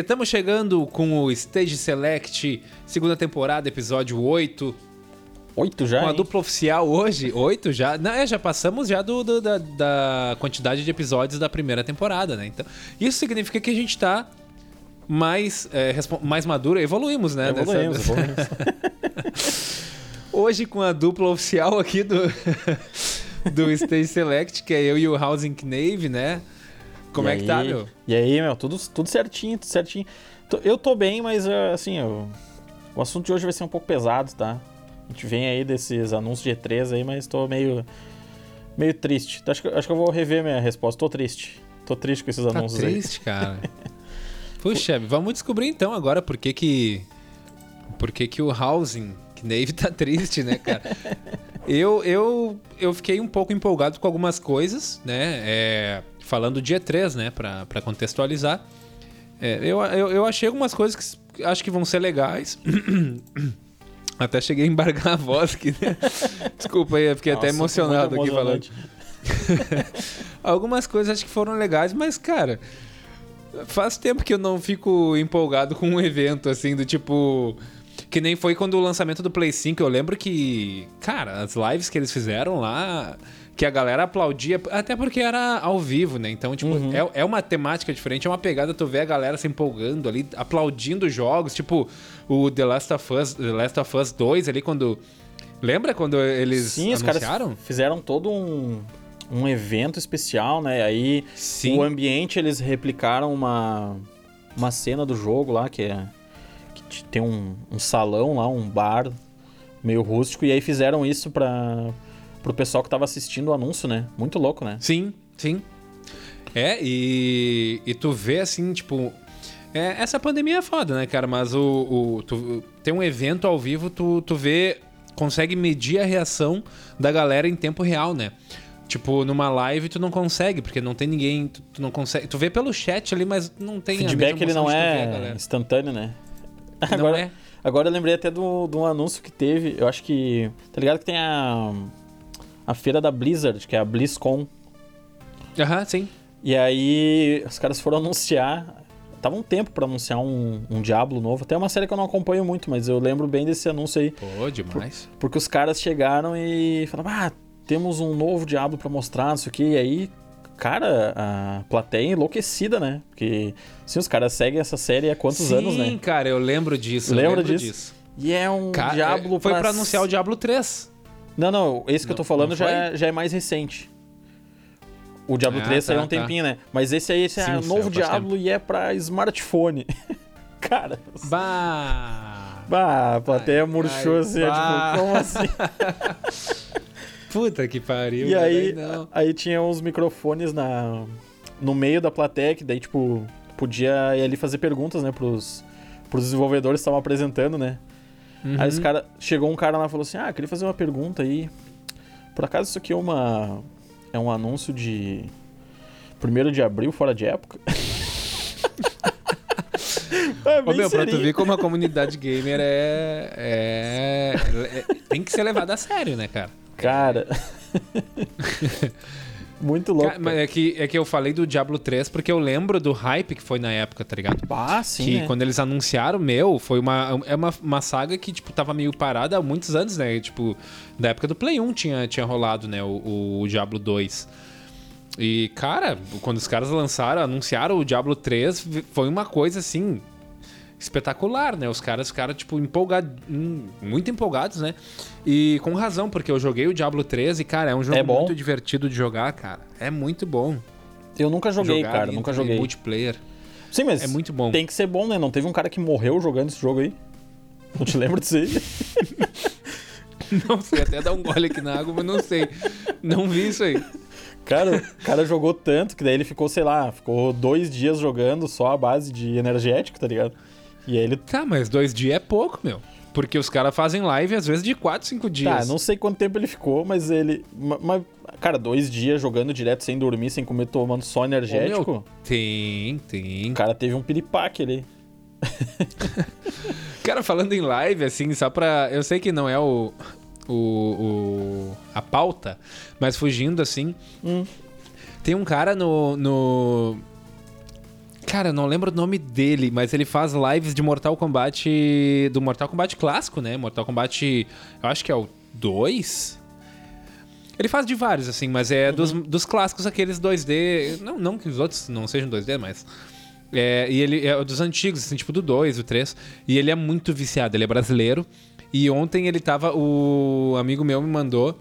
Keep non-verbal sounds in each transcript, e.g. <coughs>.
estamos chegando com o Stage Select, segunda temporada, episódio 8. Oito já? Com a hein? dupla oficial hoje, 8 já. Não, é, já passamos já do, do- da, da quantidade de episódios da primeira temporada, né? Então, isso significa que a gente tá mais, é, mais maduro, evoluímos, né? Evoluímos, evoluímos. <laughs> Hoje com a dupla oficial aqui do, <laughs> do Stage Select, que é eu e o Housing Knave, né? Como E é que tá, aí- meu? E aí, meu, tudo, tudo certinho, tudo certinho. Eu tô bem, mas eh, assim, eu- o assunto de hoje vai ser um pouco pesado, tá? A gente vem aí desses anúncios de E3 aí, mas tô meio, meio triste. Acho que, acho que eu vou rever minha resposta. Tô triste. Tô triste com esses Tá anúncios triste, cara. <laughs> Puxa, vamos descobrir então agora por que que, por que, que o Housing Knave tá triste, né, cara? <laughs> Eu, eu, eu fiquei um pouco empolgado com algumas coisas, né? É, falando de E3, né, pra, pra contextualizar. É, eu, eu, eu achei algumas coisas que acho que vão ser legais. <coughs> Até cheguei a embargar a voz aqui, né? <laughs> Desculpa aí, eu fiquei aí. até Nossa, emocionado aqui falando. <laughs> Algumas coisas acho que foram legais, mas, cara, faz tempo que eu não fico empolgado com um evento assim, do tipo. Que nem foi quando o lançamento do Play 5. Eu lembro que, cara, as lives que eles fizeram lá, que a galera aplaudia, até porque era ao vivo, né? Então, tipo, é, é uma temática diferente, é uma pegada tu vê a galera se empolgando ali, aplaudindo jogos, tipo o The Last of Us, The Last of Us 2 ali, quando. Lembra quando eles Sim, os anunciaram? caras fizeram todo um, um evento especial, né? Aí Sim. o ambiente eles replicaram uma, uma cena do jogo lá, que é. Tem um, um salão lá, um bar meio rústico, e aí fizeram isso para pro pessoal que tava assistindo o anúncio, né? Muito louco, né? Sim, sim. É, e, e tu vê assim, tipo. é, essa pandemia é foda, né, cara? Mas o. o tu, tem um evento ao vivo, tu, tu vê. Consegue medir a reação da galera em tempo real, né? Tipo, numa live tu não consegue, porque não tem ninguém. Tu, tu não consegue. Tu vê pelo chat ali, mas não tem O feedback ele não é instantâneo, né? <laughs> Agora, é. agora eu lembrei até do, de um anúncio que teve, eu acho que. Tá ligado que tem a. A feira da Blizzard, que é a BlizzCon. Aham, sim. E aí os caras foram anunciar. Tava um tempo pra anunciar um, um Diablo novo. Até uma série que eu não acompanho muito, mas eu lembro bem desse anúncio aí. Pô, demais. Porque os caras chegaram e falaram: Ah, temos um novo Diablo pra mostrar, não sei o que. E aí, cara, a plateia enlouquecida, né? Porque, sim, os caras seguem essa série há quantos sim, anos, né? cara, eu lembro disso. eu Lembra lembro disso? E é um Ca- Diablo é, Foi pra pra anunciar o Diablo 3. Não, não, esse que eu tô Não- falando não já é, já é mais recente. O Diablo Ah, 3 saiu há tá, um tá. tempinho, né? Mas esse aí esse Sim, é o novo Diablo e é pra smartphone. <laughs> Cara, Bah! bah, a plateia Ai, murchou ai, assim, é bah. tipo, como assim? <laughs> Puta que pariu. E aí, não. aí tinha uns microfones na, no meio da plateia, que daí, tipo, podia ir ali fazer perguntas, né, pros, pros desenvolvedores que estavam apresentando, né? Aí os Uhum. cara, chegou um cara lá e falou assim: Ah, queria fazer uma pergunta aí. Por acaso isso aqui é uma. É um anúncio de. Primeiro de abril, fora de época? <laughs> é, Ô, meu, pra tu ver como a comunidade gamer é, é, é- Tem que ser levada a sério, né, cara? Cara. <laughs> Muito louco. Ca- Mas é que, é que eu falei do Diablo 3 porque eu lembro do hype que foi na época, tá ligado? Ah, sim. que né? quando eles anunciaram, meu, foi uma, é uma, uma saga que, tipo, tava meio parada há muitos anos, né? Tipo, da época do Play 1 tinha, tinha rolado, né? O, o Diablo 2. E, cara, quando os caras lançaram, anunciaram o Diablo 3, vi- foi uma coisa, assim, espetacular, né? Os caras ficaram, tipo, empolgados, muito empolgados, né? E com razão, porque eu joguei o Diablo 3 e, cara, é um jogo É bom? muito divertido de jogar, cara. É muito bom. Eu nunca joguei, jogar cara. Nunca joguei. multiplayer. Sim, mas É muito bom. tem que ser bom, né? Não teve um cara que morreu jogando esse jogo aí? Não te lembra disso aí? <laughs> Não sei, até dar um gole aqui na água, mas não sei. Não vi isso aí. Cara, o cara jogou tanto que daí ele ficou, sei lá, ficou dois dias jogando só a base de energético, tá ligado? E aí ele. Tá, mas dois dias é pouco, meu. Porque os caras fazem live às vezes de 4, 5 dias. Tá, não sei quanto tempo ele ficou, mas ele. ma- Mas, cara, dois dias jogando direto sem dormir, sem comer, tomando só Ô, energético. meu, Tem, tem. O cara teve um piripaque ali. <laughs> Cara, falando em live, assim, só pra. Eu sei que não é o. O, o- a pauta, mas fugindo assim. Hum. Tem um cara no. no... Cara, eu não lembro o nome dele, mas ele faz lives de Mortal Kombat. Do Mortal Kombat clássico, né? Mortal Kombat. Eu acho que é o 2. Ele faz de vários, assim, mas é dos, dos clássicos, aqueles 2D. Não, não que os outros não sejam 2D, mas. É, e ele é dos antigos, assim, tipo do 2, o 3. E ele é muito viciado, ele é brasileiro. E ontem ele tava. O amigo meu me mandou.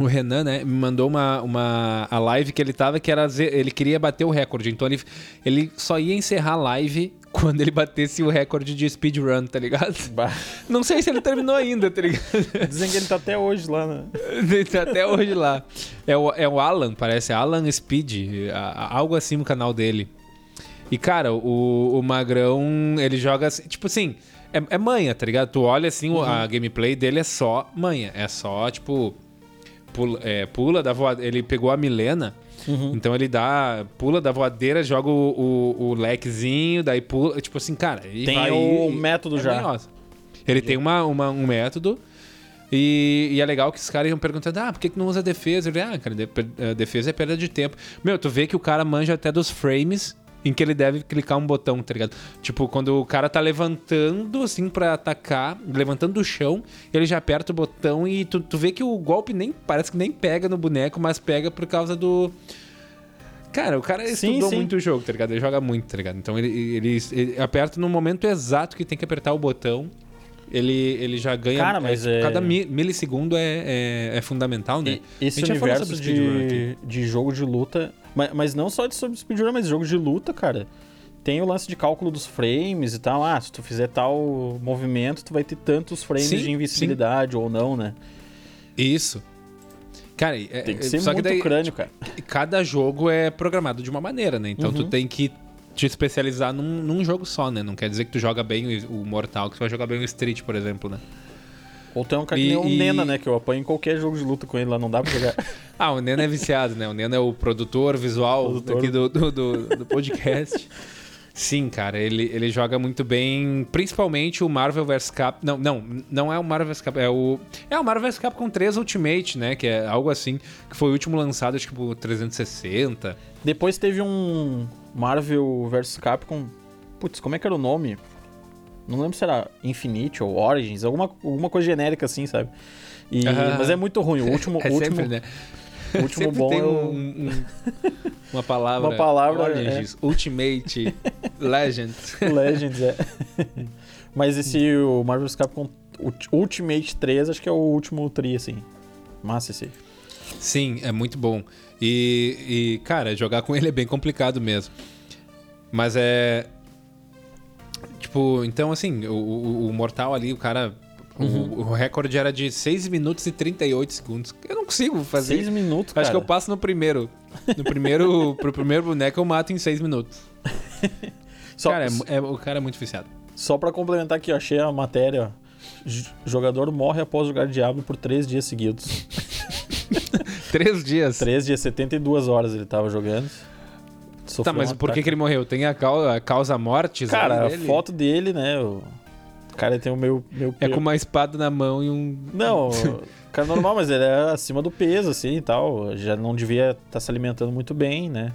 O Renan, né, me mandou uma, uma a live que ele tava, que era. Ele queria bater o recorde. Então ele, ele só ia encerrar a live <laughs> quando ele batesse o recorde de speedrun, tá ligado? Bah. Não sei se ele terminou ainda, tá ligado? <laughs> Dizem que ele tá até hoje lá, né? Ele tá até hoje lá. É o, é o Alan, parece, Alan Speed, algo assim no canal dele. E, cara, o, o Magrão, ele joga assim, tipo assim, é, é manha, tá ligado? Tu olha assim, o- a gameplay dele é só manha. É só, tipo, pula, é, pula da voadeira. Ele pegou a Milena, então ele dá, pula da voadeira, joga o, o, o lequezinho, daí pula, tipo assim, cara. e Tem vai- o método já. manhosa. Ele tem uma, uma- um método. E, e é legal que os caras iam perguntando: ah, por que, que não usa defesa? Ele, ah, cara, eh, defesa é perda de tempo. Meu, tu vê que o cara manja até dos frames em que ele deve clicar um botão, tá ligado? Tipo, quando o cara tá levantando, assim, pra atacar, levantando do chão, ele já aperta o botão e tu, tu vê que o golpe nem parece que nem pega no boneco, mas pega por causa do. Cara, o cara Sim, estudou sim. muito o jogo, tá ligado? Ele joga muito, tá ligado? Então ele, ele, ele aperta no momento exato que tem que apertar o botão. Ele, ele já ganha. Cara, mas tipo, é- Cada mi- milissegundo é, é, é fundamental, né? E esse A gente já falou universo sobre speedrun de, de jogo de luta, mas, mas não só de sobre speedrun, mas jogo de luta, cara. Tem o lance de cálculo dos frames e tal. Ah, se tu fizer tal movimento, tu vai ter tantos frames Sim, de invencibilidade ou não, né? Isso. Cara, é, Tem que é- ser só muito que daí, crânio, cara. cada jogo é programado de uma maneira, né? Então tu Uhum. tem que te especializar num, num jogo só, né? Não quer dizer que tu joga bem o Mortal, que tu vai jogar bem o Street, por exemplo, né? Ou tem um cara que E- nem o e- Nena, né? Que eu apanho em qualquer jogo de luta com ele lá, não dá pra jogar. <laughs> Ah, o Neno é viciado, né? O Neno é o produtor visual Produtor. aqui do, do, do- do podcast. Sim, cara, ele, ele joga muito bem, principalmente o Marvel vs Cap. Não, não, não é o Marvel vs Cap, é o. É o Marvel vs Capcom 3 Ultimate, né? Que é algo assim, que foi o último lançado, acho que por 360. Depois teve um Marvel vs Capcom. Putz, como é que era o nome? Não lembro se era Infinite ou Origins, alguma, alguma coisa genérica assim, sabe? E-. Mas é muito ruim. O <laughs> último, É último, sempre, né? o último Sempre bom tem é um, um- <laughs> uma palavra. Uma palavra, Origins, Ultimate, <laughs> Legend. Legends, é. Mas esse o Marvel vs Capcom Ult- Ultimate 3, acho que é o último tri, assim. Massa esse. Sim, é muito bom. E, e, cara, jogar com <laughs> ele é bem complicado mesmo. Mas é. Tipo, então assim, o, o, o Mortal ali, o cara. o- Uhum. O, recorde era de 6 minutos e 38 segundos. Eu não consigo fazer. Seis minutos, cara. Acho que eu passo no primeiro. No primeiro. <laughs> pro primeiro boneco eu mato em 6 minutos. Só, cara, é é- o cara é muito viciado. só pra complementar aqui, eu achei a matéria, Jogador morre após jogar Diablo por três dias seguidos. <laughs> <laughs> Três dias. Três dias, 72 horas ele tava jogando. Tá, Sofreu mas um por que, que ele morreu? Tem a causa, a causa mortes? Cara, a foto dele, né? O cara tem o meu. meu É com uma espada na mão e um. Não, <laughs> o cara normal, mas ele é acima do peso, assim e tal. Já não devia estar se alimentando muito bem, né?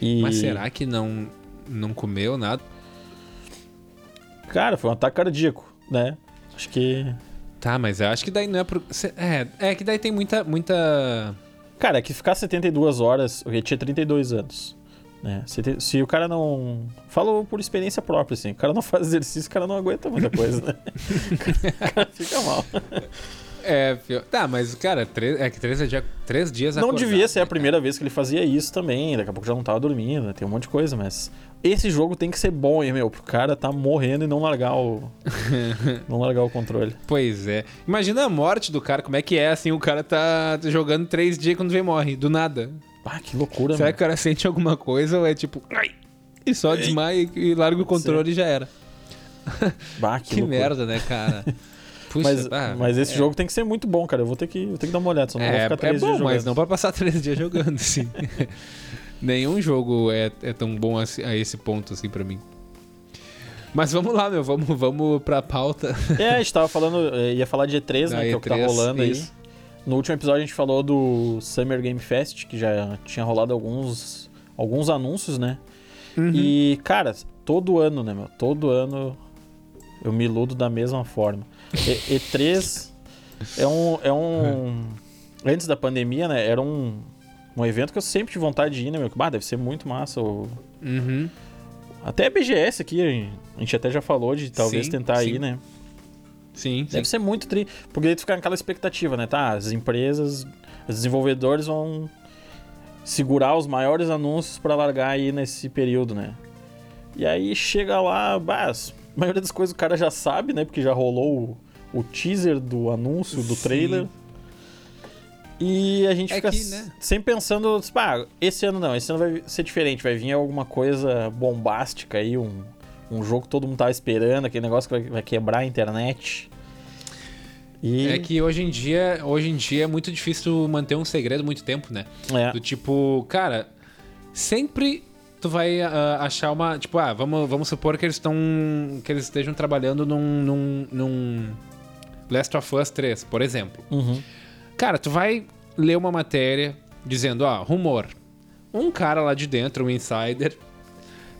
E... Mas será que não, não comeu nada? Cara, foi um ataque cardíaco, né? Acho que. Tá, mas eu acho que daí não é pro. É, é que daí tem muita. muita... Cara, é que ficar 72 horas. Ele tinha 32 anos. Né? Se, te- se o cara não. Falo por experiência própria, assim. O cara não faz exercício, o cara não aguenta muita coisa, né? <laughs> o cara fica mal. É, tá, mas, cara, três, é que três, dia, três dias Não acordado, devia ser a né, primeira vez que ele fazia isso também. Daqui a pouco já não tava dormindo, né? tem um monte de coisa, mas. Esse jogo tem que ser bom, hein, meu? Pro cara tá morrendo e não largar o. <laughs> não largar o controle. Pois é. Imagina a morte do cara, como é que é, assim, o cara tá jogando três dias quando vem morre, do nada. Ah, que loucura, Será mano. que o cara sente alguma coisa ou é tipo. Ai! E só desmaia e larga o controle e já era. <laughs> Bah, que, Que, merda, né, cara? <laughs> Puxa, Mas, mas esse é. jogo tem que ser muito bom, cara. Eu vou ter que, vou ter que dar uma olhada, só não vou É, ficar é três bom, dias jogando. mas não pra passar três dias jogando, sim. Nenhum jogo é, é tão bom a, a esse ponto, assim, pra mim. Mas vamos lá, meu, vamos, vamos pra pauta. É, a gente tava falando, eh, ia falar de E3, né? Da que é o que tá E3, rolando isso. aí. No último episódio a gente falou do Summer Game Fest, que já tinha rolado alguns, alguns anúncios, né? Uhum. E, cara, todo ano, né, meu? Todo ano eu me iludo da mesma forma. E, E3 é um, é um. <laughs> Antes da pandemia, né? Era um, um evento que eu sempre tive vontade de ir, né, meu? Bah, deve ser muito massa. O... Uhum. Até a BGS aqui, a gente até já falou de talvez Sim, tentar sim. ir, né? Sim, Deve sim. ser muito tri. Porque daí tu fica naquela expectativa, né? Tá, as empresas, os desenvolvedores vão segurar os maiores anúncios pra largar aí nesse período, né? E aí chega lá, bah, a maioria das coisas o cara já sabe, né? Porque já rolou o, o teaser do anúncio, do trailer. E a gente É fica que, né? sempre pensando, pá, esse ano não, esse ano vai ser diferente, vai vir alguma coisa bombástica aí, um, um jogo que todo mundo tava esperando, aquele negócio que vai, vai quebrar a internet. E É que hoje em dia, hoje em dia é muito difícil manter um segredo muito tempo, né? é, Do tipo, cara, sempre tu vai ah, achar uma. Tipo, ah, vamos, vamos supor que eles estão. que eles estejam trabalhando num, num, num Last of Us 3, por exemplo. uhum, Cara, tu vai ler uma matéria dizendo, ó, rumor. Um cara lá de dentro, um insider,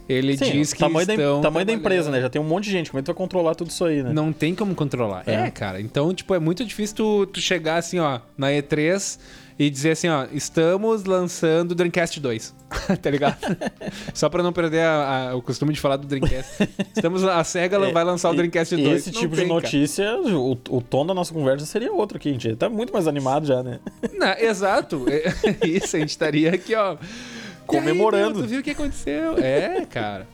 ele Sim, diz que tamanho, da, estão tamanho da empresa, né? Já tem um monte de gente, como é que tu vai controlar tudo isso aí, né? Não tem como controlar. É. É, cara. Então, tipo, é muito difícil tu, tu chegar assim, ó, na E3 e dizer assim, ó, estamos lançando o Dreamcast 2. <laughs> tá ligado? <laughs> Só pra não perder a- a- o costume de falar do Dreamcast. Estamos, a SEGA <laughs> É, vai lançar o Dreamcast e 2. Esse Não tipo tem, de cara. notícia, o, o tom da nossa conversa seria outro aqui, a gente tá muito mais animado já, né? Não, exato. É- Isso, a gente estaria aqui, ó. Comemorando. Aí, meu, tu viu o que aconteceu? É, cara.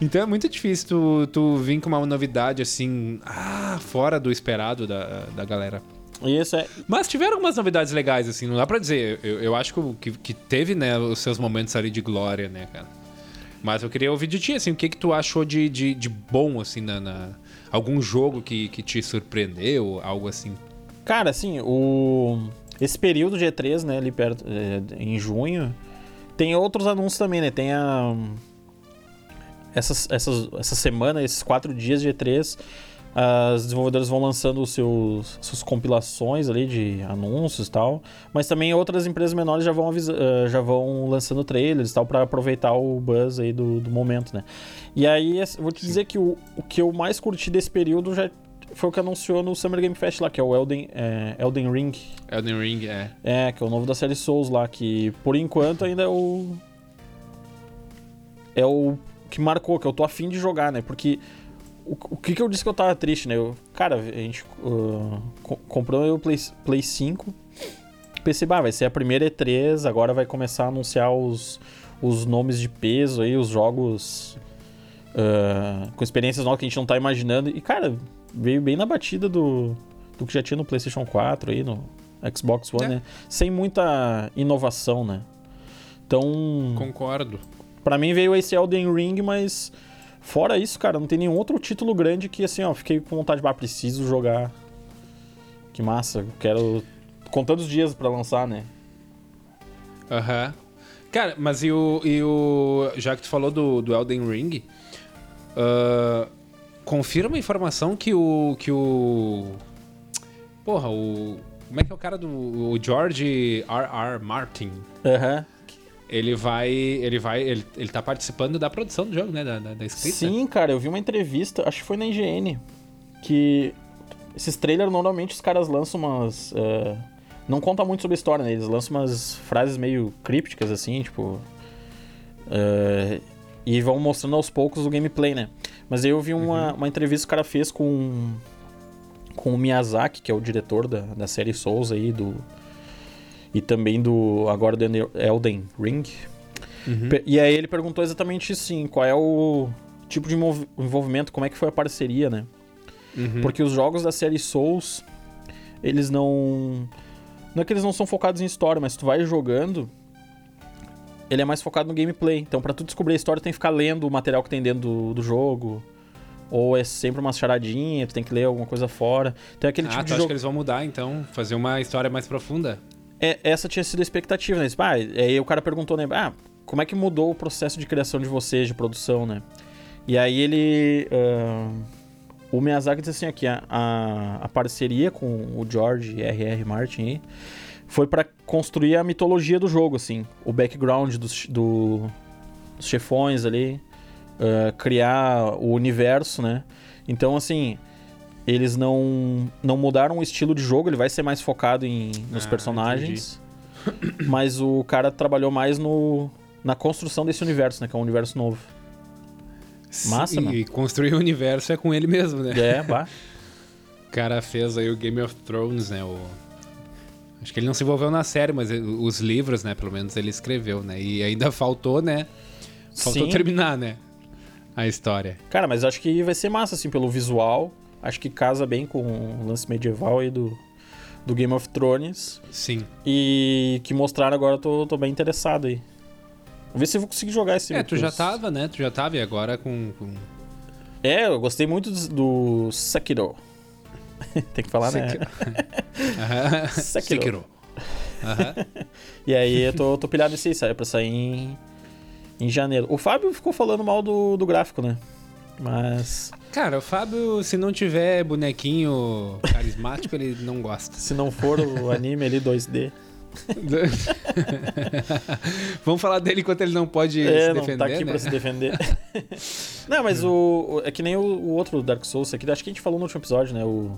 Então é muito difícil tu, tu vir com uma novidade assim, ah, fora do esperado da, da galera. Isso é. Mas tiveram algumas novidades legais, assim, não dá pra dizer. Eu, eu acho que, que, teve, né, os seus momentos ali de glória, né, cara. Mas eu queria ouvir de ti, assim, o que que tu achou de, de, de bom, assim, na, na- Algum jogo que, que te surpreendeu, algo assim. Cara, assim, o. Esse período de E3, né, ali perto, é, em junho, tem outros anúncios também, né? Tem a. Essas, essas, essa semana, esses quatro dias de E3, as desenvolvedoras vão lançando os seus suas compilações ali de anúncios e tal, mas também outras empresas menores já vão, avisa- eh, já vão lançando trailers e tal para aproveitar o buzz aí do, do momento, né? E aí, vou te dizer que o, o que eu mais curti desse período já foi o que anunciou no Summer Game Fest lá, que é o Elden, é, Elden Ring. Elden Ring, é. É, que é o novo da série Souls lá, que por enquanto ainda é o. É o que marcou, que eu tô afim de jogar, né? Porque. O, o que, que eu disse que eu tava triste, né? Eu, cara, a gente uh, co- comprou o Play, Play 5. Pensei, bah, vai ser a primeira E3, agora vai começar a anunciar os, os nomes de peso aí, os jogos uh, com experiências novas que a gente não tá imaginando. E, cara, veio bem na batida do, do que já tinha no PlayStation 4 aí, no Xbox One, É. né? Sem muita inovação, né? Então, Concordo. Pra mim veio esse Elden Ring, mas fora isso, cara, não tem nenhum outro título grande que assim, ó, fiquei com vontade de, ah, preciso jogar. Que massa, quero contando os dias pra lançar, né? Aham. Cara, mas e o, e o. Já que tu falou do, do Elden Ring, ah, confirma a informação que o. que o. Porra, o. Como é que é o cara do. O George R. R. Martin. Aham. Ele vai. Ele vai. Ele, ele tá participando da produção do jogo, né? Da, da, da escrita. Sim, cara, eu vi uma entrevista, acho que foi na IGN, que esses trailers normalmente os caras lançam umas. eh, não conta muito sobre a história, né? Eles lançam umas frases meio crípticas, assim, tipo. eh, e vão mostrando aos poucos o gameplay, né? Mas aí eu vi uma, uma entrevista que o cara fez com. com o Miyazaki, que é o diretor da, da série Souls aí, do. E também do. agora do Elden Ring. Uhum. E aí ele perguntou exatamente sim, qual é o tipo de envolv- envolvimento, como é que foi a parceria, né? Uhum. Porque os jogos da série Souls, eles não. Não é que eles não são focados em história, mas tu vai jogando, ele é mais focado no gameplay. Então, pra tu descobrir a história, tu tem que ficar lendo o material que tem dentro do, do jogo. Ou é sempre uma charadinha, tu tem que ler alguma coisa fora. Então é aquele Ah, tipo tu de acha jogo. que eles vão mudar, então? Fazer uma história mais profunda? É, essa tinha sido a expectativa, né? Tipo, Ah, aí o cara perguntou, né? Ah, como é que mudou o processo de criação de vocês, de produção, né? E aí ele. ah, o Miyazaki disse assim aqui, a, a, a parceria com o George R.R. Martin aí, foi pra construir a mitologia do jogo, assim. O background do, do, os chefões ali, uh, criar o universo, né? Então, assim, eles não, não mudaram o estilo de jogo, ele vai ser mais focado em, nos Ah, personagens. <clears throat> Mas o cara trabalhou mais no, na construção desse universo, né? Que é um universo novo. Massa, e, mano. E construir o universo é com ele mesmo, né? É, bah. <laughs> O cara fez aí o Game of Thrones, né? O... Acho que ele não se envolveu na série, mas os livros, né? Pelo menos ele escreveu, né? E ainda faltou, né? Faltou Sim. terminar, né? A história. Cara, mas acho que vai ser massa, assim, pelo visual. Acho que casa bem com o lance medieval aí do, do Game of Thrones. Sim. E que mostraram agora, eu tô, tô bem interessado aí. Vou ver se eu vou conseguir jogar esse É, tu já tava, né? Tu já tava e agora com. com... É, eu gostei muito do, do Sekiro. <laughs> Tem que falar, Sekiro. <laughs> né? Sekiro. Sekiro. Aham. <laughs> E aí eu tô, tô pilhado nesse aí, sai pra sair em, em janeiro. O Fábio ficou falando mal do, do gráfico, né? Mas Cara, o Fábio, se não tiver bonequinho carismático, ele não gosta. <laughs> se não for o anime ali 2D. <laughs> Vamos falar dele enquanto ele não pode é, se não defender, tá aqui né? pra se defender. <laughs> não, mas o, o- É que nem o, o outro Dark Souls aqui, acho que a gente falou no último episódio, né? O,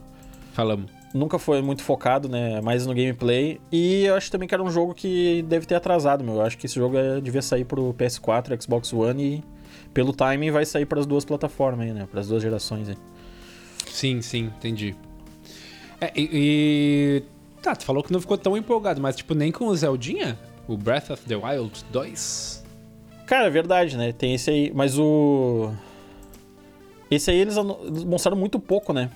Falamos. nunca foi muito focado, né? Mais no gameplay. E eu acho também que era um jogo que deve ter atrasado, meu. Eu acho que esse jogo é- devia sair pro PS4, Xbox One e pelo timing vai sair para as duas plataformas aí, né? Para as duas gerações aí. Sim, sim, entendi. É, e, e- Tá, tu falou que não ficou tão empolgado, mas tipo, nem com o Zeldinha? O Breath of the Wild 2? Cara, é verdade, né? Tem esse aí, mas o. Esse aí eles, mostraram muito pouco, né?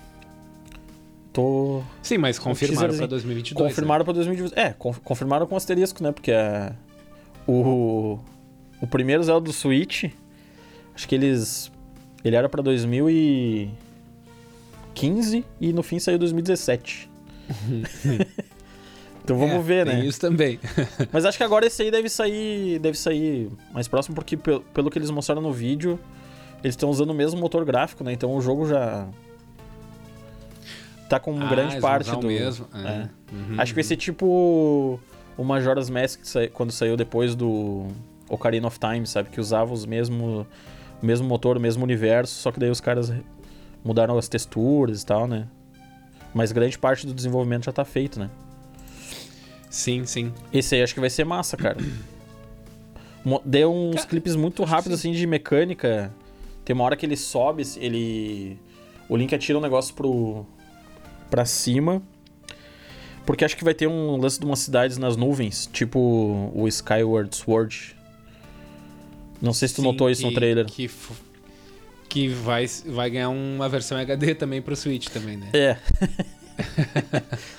Tô. Sim, mas confirmaram pra 2022. né? Confirmaram pra 2022. É, conf- confirmaram com asterisco, né? Porque a... o. O primeiro Zelda do Switch. Acho que eles. Ele era pra 2015 e no fim saiu 2017. <laughs> então vamos É, ver, né? Isso também. <laughs> Mas acho que agora esse aí deve sair, deve sair mais próximo, porque pe- pelo que eles mostraram no vídeo, eles estão usando o mesmo motor gráfico, né? Então o jogo já tá com Ah, grande parte do. mesmo. É. É. Uhum, Acho que vai ser tipo o Majora's Mask quando saiu depois do Ocarina of Time, sabe? Que usava os mesmo, o mesmo motor, o mesmo universo, só que daí os caras mudaram as texturas e tal, né? Mas grande parte do desenvolvimento já tá feito, né? Sim, sim. Esse aí acho que vai ser massa, cara. Deu uns Cara, clipes muito rápidos, assim, de mecânica. Tem uma hora que ele sobe, ele... O Link atira um negócio pro... pra cima. Porque acho que vai ter um lance de umas cidades nas nuvens, tipo o Skyward Sword. Não sei se tu Sim, notou isso no que- trailer. Que, que vai, vai ganhar uma versão HD também pro Switch também, né? É. <laughs>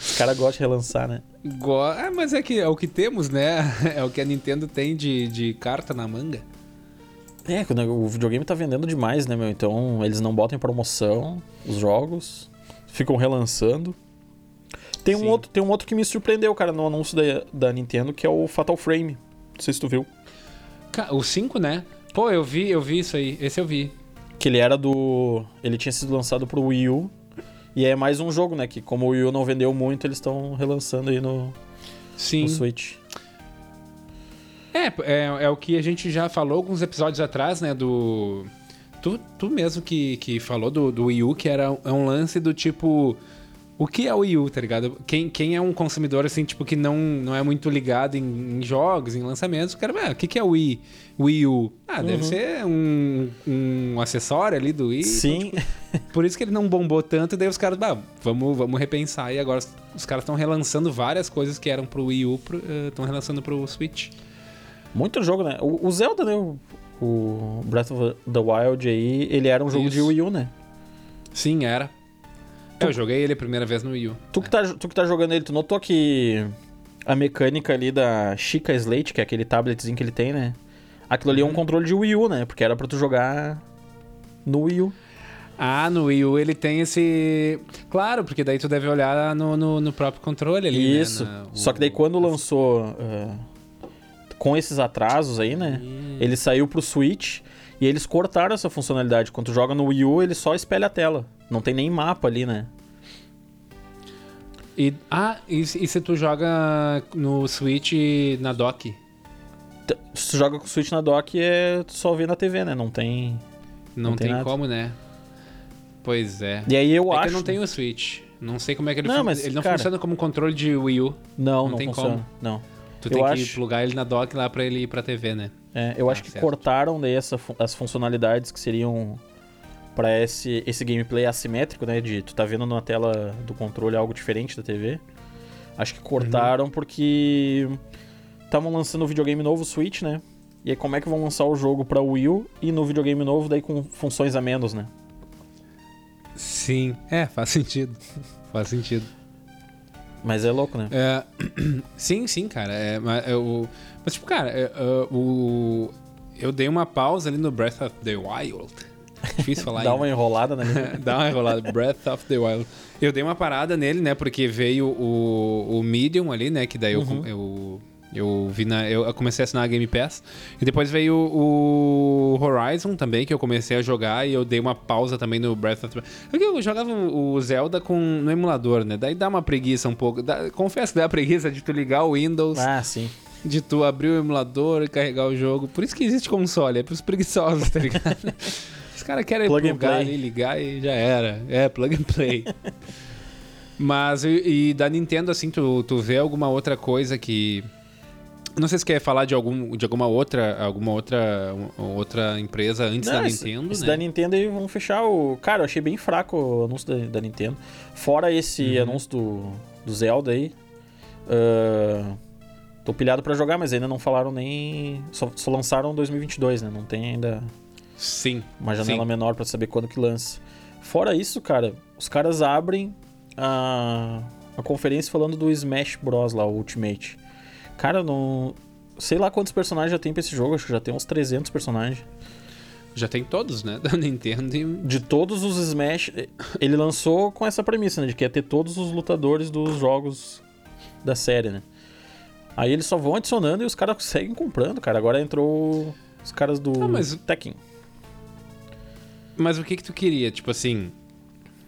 Os caras gostam de relançar, né? Go- Ah, mas é que é o que temos, né? <laughs> É o que a Nintendo tem de, de carta na manga. É, o videogame tá vendendo demais, né, meu? Então eles não botam em promoção os jogos, ficam relançando. Tem um, outro, tem um outro que me surpreendeu, cara, no anúncio da, da Nintendo, que é o Fatal Frame. Não sei se tu viu. O 5, né? Pô, eu vi, eu vi isso aí. Esse eu vi. Que ele era do. Ele tinha sido lançado pro Wii U. E é mais um jogo, né? Que como o Wii U não vendeu muito, eles estão relançando aí no, Sim. no Switch. É, é, é o que a gente já falou alguns episódios atrás, né? Do. Tu, tu mesmo que, que falou do, do Wii U, que era é um lance do tipo. O que é o Wii U, tá ligado? Quem, quem é um consumidor, assim, tipo, que não, não é muito ligado em, em jogos, em lançamentos, o cara, ah, o que, que é o Wii, Wii U? Ah, deve ser um, um acessório ali do Wii. Sim. Por isso que ele não bombou tanto, daí os caras, bah, vamos, vamos repensar. E agora os, caras estão relançando várias coisas que eram pro Wii U, estão relançando pro Switch. Muito jogo, né? O, o Zelda, né? O, o Breath of the Wild aí, ele era um jogo de Isso. Wii U, né? Sim, era. Eu joguei ele a primeira vez no Wii U. Tu que, tá, tu que tá jogando ele, tu notou que a mecânica ali da Chica Slate, que é aquele tabletzinho que ele tem, né? Aquilo ali é um controle de Wii U, né? Porque era pra tu jogar no Wii U. Ah, no Wii U ele tem esse. Claro, porque daí tu deve olhar no, no, no próprio controle ali. Isso. Né? Na- Só que daí o- quando lançou ah, com esses atrasos aí, né? Ele saiu pro Switch e eles cortaram essa funcionalidade. Quando tu joga no Wii U, ele só espelha a tela. Não tem nem mapa ali, né? E, ah, e, se- e se tu joga no Switch na dock? Se tu joga com o Switch na dock, é só vê na TV, né? Não tem. Não, Não tem tem, como, né? Pois é. E aí eu é acho. que eu não tenho o Switch. Não sei como é que ele Não, fun- mas, Ele não cara- funciona como controle de Wii U. Não, não não, tem funciona. como. Não. Tu Eu tem acho- que plugar ele na dock lá pra ele ir pra TV, né? É, eu acho Ah, que certo. cortaram daí essa, as funcionalidades que seriam pra esse, esse gameplay assimétrico, né? De tu tá vendo na tela do controle algo diferente da TV. Acho que cortaram Uhum. porque estavam lançando o videogame novo, Switch, né? E aí como é que vão lançar o jogo pra Wii U e no videogame novo daí com funções a menos, né? Sim. É, faz sentido. <laughs> faz sentido. Mas é louco, né? É, <clears throat> sim, sim, cara. É, mas, é, mas, tipo, cara, é, é, o, eu dei uma pausa ali no Breath of the Wild. Difícil falar Dá ainda. uma enrolada na língua. <laughs> Dá uma enrolada. Breath of the Wild. Eu dei uma parada nele, né? Porque veio o, o Medium ali, né? Que daí eu, Uhum. eu, eu vi na. Eu comecei a assinar a Game Pass. E depois veio o Horizon também, que eu comecei a jogar. E eu dei uma pausa também no Breath of the Wild. Porque eu jogava o Zelda com, no emulador, né? Daí dá uma preguiça um pouco. Dá- confesso que dá preguiça de tu ligar o Windows, Ah, sim. de tu abrir o emulador e carregar o jogo. Por isso que existe console, é pros preguiçosos, tá ligado? <laughs> Os caras querem Plug and plugar play. ali, ligar e já era. É, plug and play. <laughs> Mas, e, e da Nintendo, assim, tu, tu vê alguma outra coisa que... Não sei se quer falar de, algum, de alguma outra alguma outra, um- outra empresa antes da Não, esse- Nintendo, esse né? da Nintendo aí vão fechar o. Cara, eu achei bem fraco o anúncio da, da Nintendo. Fora esse Uhum. anúncio do, do Zelda aí. ah, tô pilhado pra jogar, mas ainda não falaram nem. Só, só lançaram em 2022, né? Não tem ainda Sim. uma janela sim. menor pra saber quando que lança. Fora isso, cara, os caras abrem a, a conferência falando do Smash Bros. lá, o Ultimate. Cara, não. Sei lá quantos personagens já tem pra esse jogo, acho que já tem uns 300 personagens. Já tem todos, né? <laughs> Da Nintendo e... de todos os Smash, ele lançou com essa premissa, né? De que ia ter todos os lutadores dos jogos da série, né? Aí eles só vão adicionando e os caras seguem comprando, cara. Agora entrou os caras do Ah, mas- Tekken. Mas o que que tu queria? Tipo assim,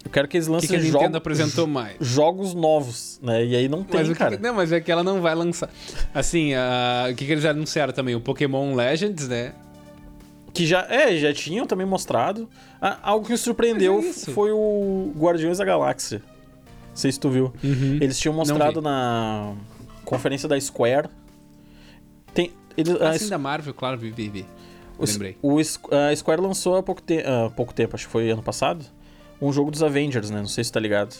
Eu quero que eles que, lancem que a Nintendo jogos, apresentou mais? <laughs> jogos novos, né? E aí não tem, Mas o que- cara. não, mas é que ela não vai lançar. Assim, a- o que, que eles anunciaram também? O Pokémon Legends, né? Que já, é, já tinham também mostrado. Ah, algo que me surpreendeu é foi o Guardiões da Galáxia. Não sei se tu viu. Eles tinham mostrado na conferência da Square. Tem, eles, a Assim da Marvel, claro, vi, vi, vi. O, Lembrei. o a Square lançou há pouco, te há pouco tempo, acho que foi ano passado, um jogo dos Avengers, né? Não sei se tá ligado.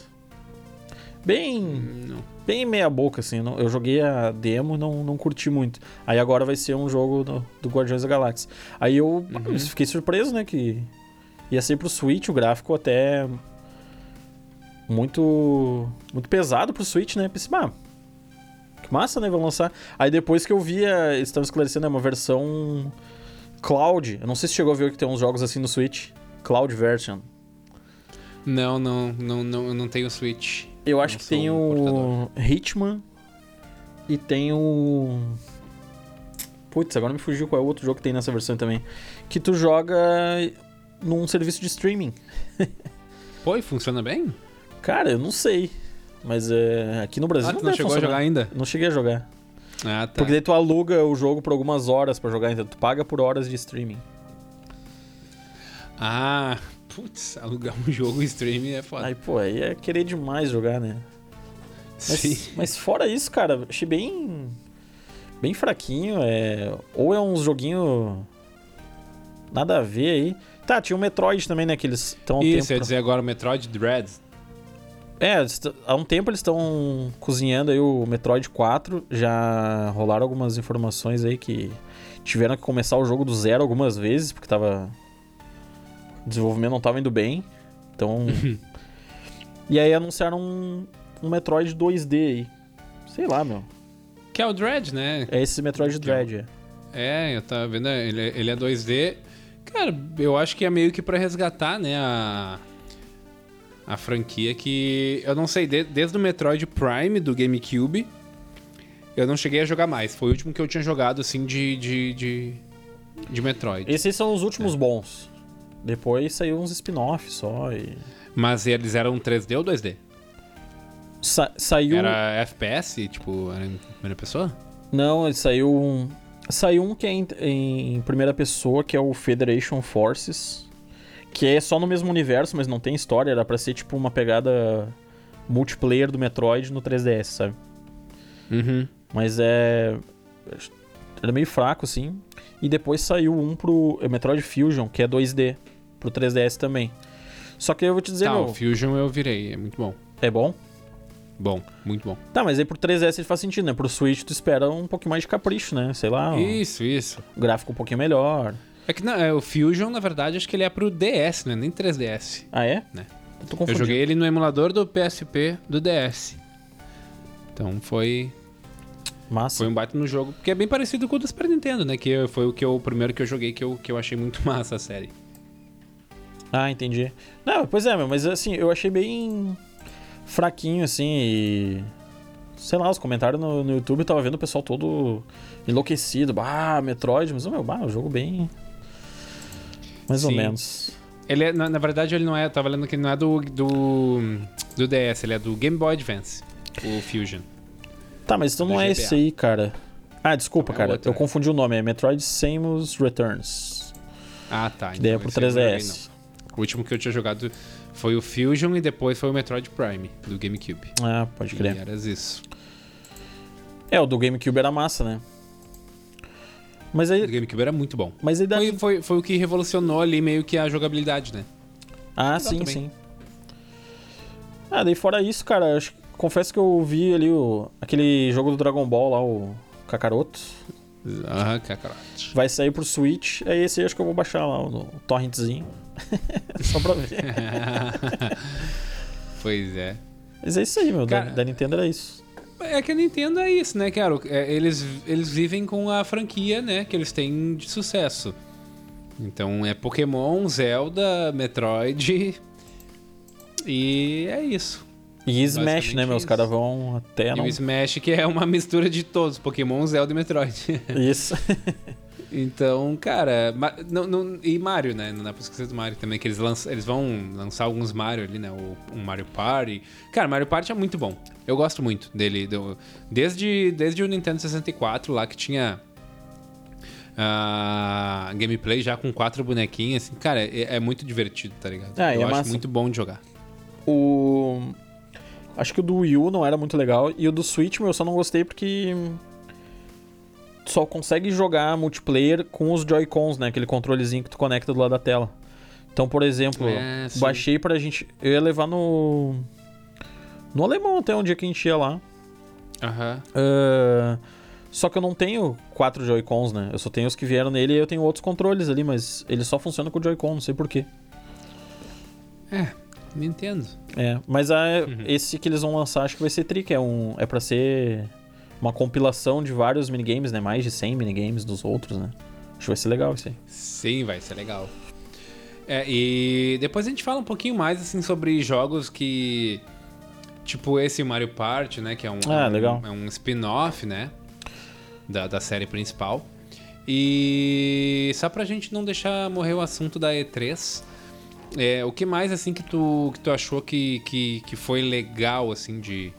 Bem, Não. bem meia boca, assim. não- eu joguei a demo e não, não curti muito. Aí agora vai ser um jogo do, do Guardiões da Galáxia. Aí eu Uhum. fiquei surpreso, né? Que ia ser pro Switch, o gráfico até muito muito pesado pro Switch, né? Pensei, ah, que massa, né? Vão lançar. Aí depois que eu vi, a- eles estavam esclarecendo, é uma versão Cloud. Eu não sei se chegou a ver que tem uns jogos assim no Switch. Cloud version. Não, não, não, não, eu não tenho Switch. Eu acho Não que tem um o portador. Hitman e tem o. Putz, agora me fugiu qual é o outro jogo que tem nessa versão também. Que tu joga num serviço de streaming. <laughs> Pô, e funciona bem? Cara, eu não sei. Mas é, aqui no Brasil Ah, não, tu não chegou a jogar ainda? Não cheguei a jogar. Ah, tá. Porque daí tu aluga o jogo por algumas horas pra jogar, então tu paga por horas de streaming. Ah, putz, alugar um <laughs> jogo streaming é foda. Aí, pô, aí é querer demais jogar, né? Mas, Sim. mas fora isso, cara, achei bem. Bem fraquinho. É, ou é uns joguinho. Nada a ver aí. Tá, tinha o Metroid também, né? Que eles estão Isso, tempo. eu ia dizer agora o Metroid Dread. É, há um tempo eles estão cozinhando aí o Metroid 4. Já rolaram algumas informações aí que tiveram que começar o jogo do zero algumas vezes, porque tava. O desenvolvimento não tava indo bem. Então. <laughs> e aí anunciaram um, um Metroid 2D aí. Sei lá, meu. Que é o Dread, né? É esse Metroid é Dread. é. É, eu tava vendo, ele, ele é 2D. Cara, eu acho que é meio que pra resgatar, né, a, a franquia que... Eu não sei, de- desde o Metroid Prime do GameCube, eu não cheguei a jogar mais. Foi o último que eu tinha jogado, assim, de, de, de, de Metroid. Esses são os É. últimos bons. Depois saiu uns spin-offs só e. Mas eles eram 3D ou 2D? Sa- saiu. Era FPS, tipo, era em primeira pessoa? Não, ele saiu. um- Saiu um que é em, em primeira pessoa, que é o Federation Forces. Que é só no mesmo universo, mas não tem história. Era pra ser tipo uma pegada multiplayer do Metroid no 3DS, sabe? Uhum. Mas é. Era meio fraco, assim. E depois saiu um pro é Metroid Fusion, que é 2D, pro 3DS também. Só que eu vou te dizer, Tá, meu, o Fusion eu virei, é muito bom. é bom? Bom, muito bom. Tá, mas aí pro 3DS ele faz sentido, né? Pro Switch tu espera um pouquinho mais de capricho, né? Sei lá, um Isso, isso. gráfico um pouquinho melhor. É que não, é, o Fusion, na verdade, acho que ele é pro DS, né? Nem 3DS. Ah, é? Né. Eu tô Eu joguei ele no emulador do PSP do DS. Então foi, Massa. foi um baita no jogo, porque é bem parecido com o do Super Nintendo, né? Que foi o que eu, o primeiro que eu joguei que eu, que eu achei muito <laughs> massa a série. Ah, entendi. Não, pois é, meu, mas assim, eu achei bem fraquinho, assim, e. Sei lá, os comentários no, no YouTube eu tava vendo o pessoal todo enlouquecido. Bah, Metroid, mas, meu, bah, é um jogo bem. Mais ou Sim. menos. Ele é, na, na verdade, ele não é. Eu tava lendo que ele não é do, do, do DS, ele é do Game Boy Advance, o Fusion. Tá, mas então Do não é esse aí, cara. Ah, desculpa, É cara. outro, eu é. confundi o nome. É Metroid Samus Returns. Ah, tá. Que daí é pro esse eu não joguei, 3DS. não. O último que eu tinha jogado foi o Fusion e depois foi o Metroid Prime, do GameCube. Ah, pode E crer. era isso. É, o do GameCube era massa, né? Mas O aí. GameCube era muito bom. Mas aí dá. Foi, foi, foi o que revolucionou ali meio que a jogabilidade, né? Ah, Legal sim, também. sim. Ah, daí fora isso, cara, eu acho- confesso que eu vi ali o, aquele jogo do Dragon Ball lá, o Kakaroto. Ah, cacarote. Vai sair pro Switch, é esse aí acho que eu vou baixar lá, o torrentzinho. <laughs> Só pra ver. <laughs> pois é. Mas é isso aí, meu. Da, Cara- da Nintendo era isso. É que a Nintendo é isso, né, cara? É, eles, eles vivem com a franquia, né, que eles têm de sucesso. Então é Pokémon, Zelda, Metroid. E é isso. E Smash, né, meus isso. caras vão até E não. o Smash, que é uma mistura de todos, Pokémon, Zelda e Metroid. Isso. <laughs> Então, cara, não, não- e Mario, né? Não dá pra esquecer do Mario também, que eles, lançam, eles vão lançar alguns Mario ali, né? O, um Mario Party. Cara, Mario Party é muito bom. Eu gosto muito dele. do- desde, desde o Nintendo 64 lá, que tinha ah, gameplay já com quatro bonequinhos, assim. Cara, é, é muito divertido, tá ligado? Ah, e Eu é acho massa. muito bom de jogar. O. Acho que o do Wii U não era muito legal. E o do Switch, meu, eu só não gostei porque. Só consegue jogar multiplayer com os Joy-Cons, né? Aquele controlezinho que tu conecta do lado da tela. Então, por exemplo, É, baixei pra gente. Eu ia levar no. No alemão até um dia que a gente ia lá. Aham. Ah, Só que eu não tenho quatro Joy-Cons, né? Eu só tenho os que vieram nele e eu tenho outros controles ali, mas ele só funciona com o Joy-Con, não sei porquê. É, Nintendo. É, mas a- Uhum. esse que eles vão lançar acho que vai ser trick, é, um, é pra ser uma compilação de vários minigames, né? Mais de 100 minigames dos outros, né? Acho que vai ser legal isso aí. Sim, vai ser legal. É, e depois a gente fala um pouquinho mais assim sobre jogos que. Tipo esse Mario Party, né? Que é um, Ah, é um- legal. é um spin-off, né? Da, da série principal. E só pra gente não deixar morrer o assunto da E3. É, o que mais assim que tu, que tu achou que, que, que foi legal, assim, de.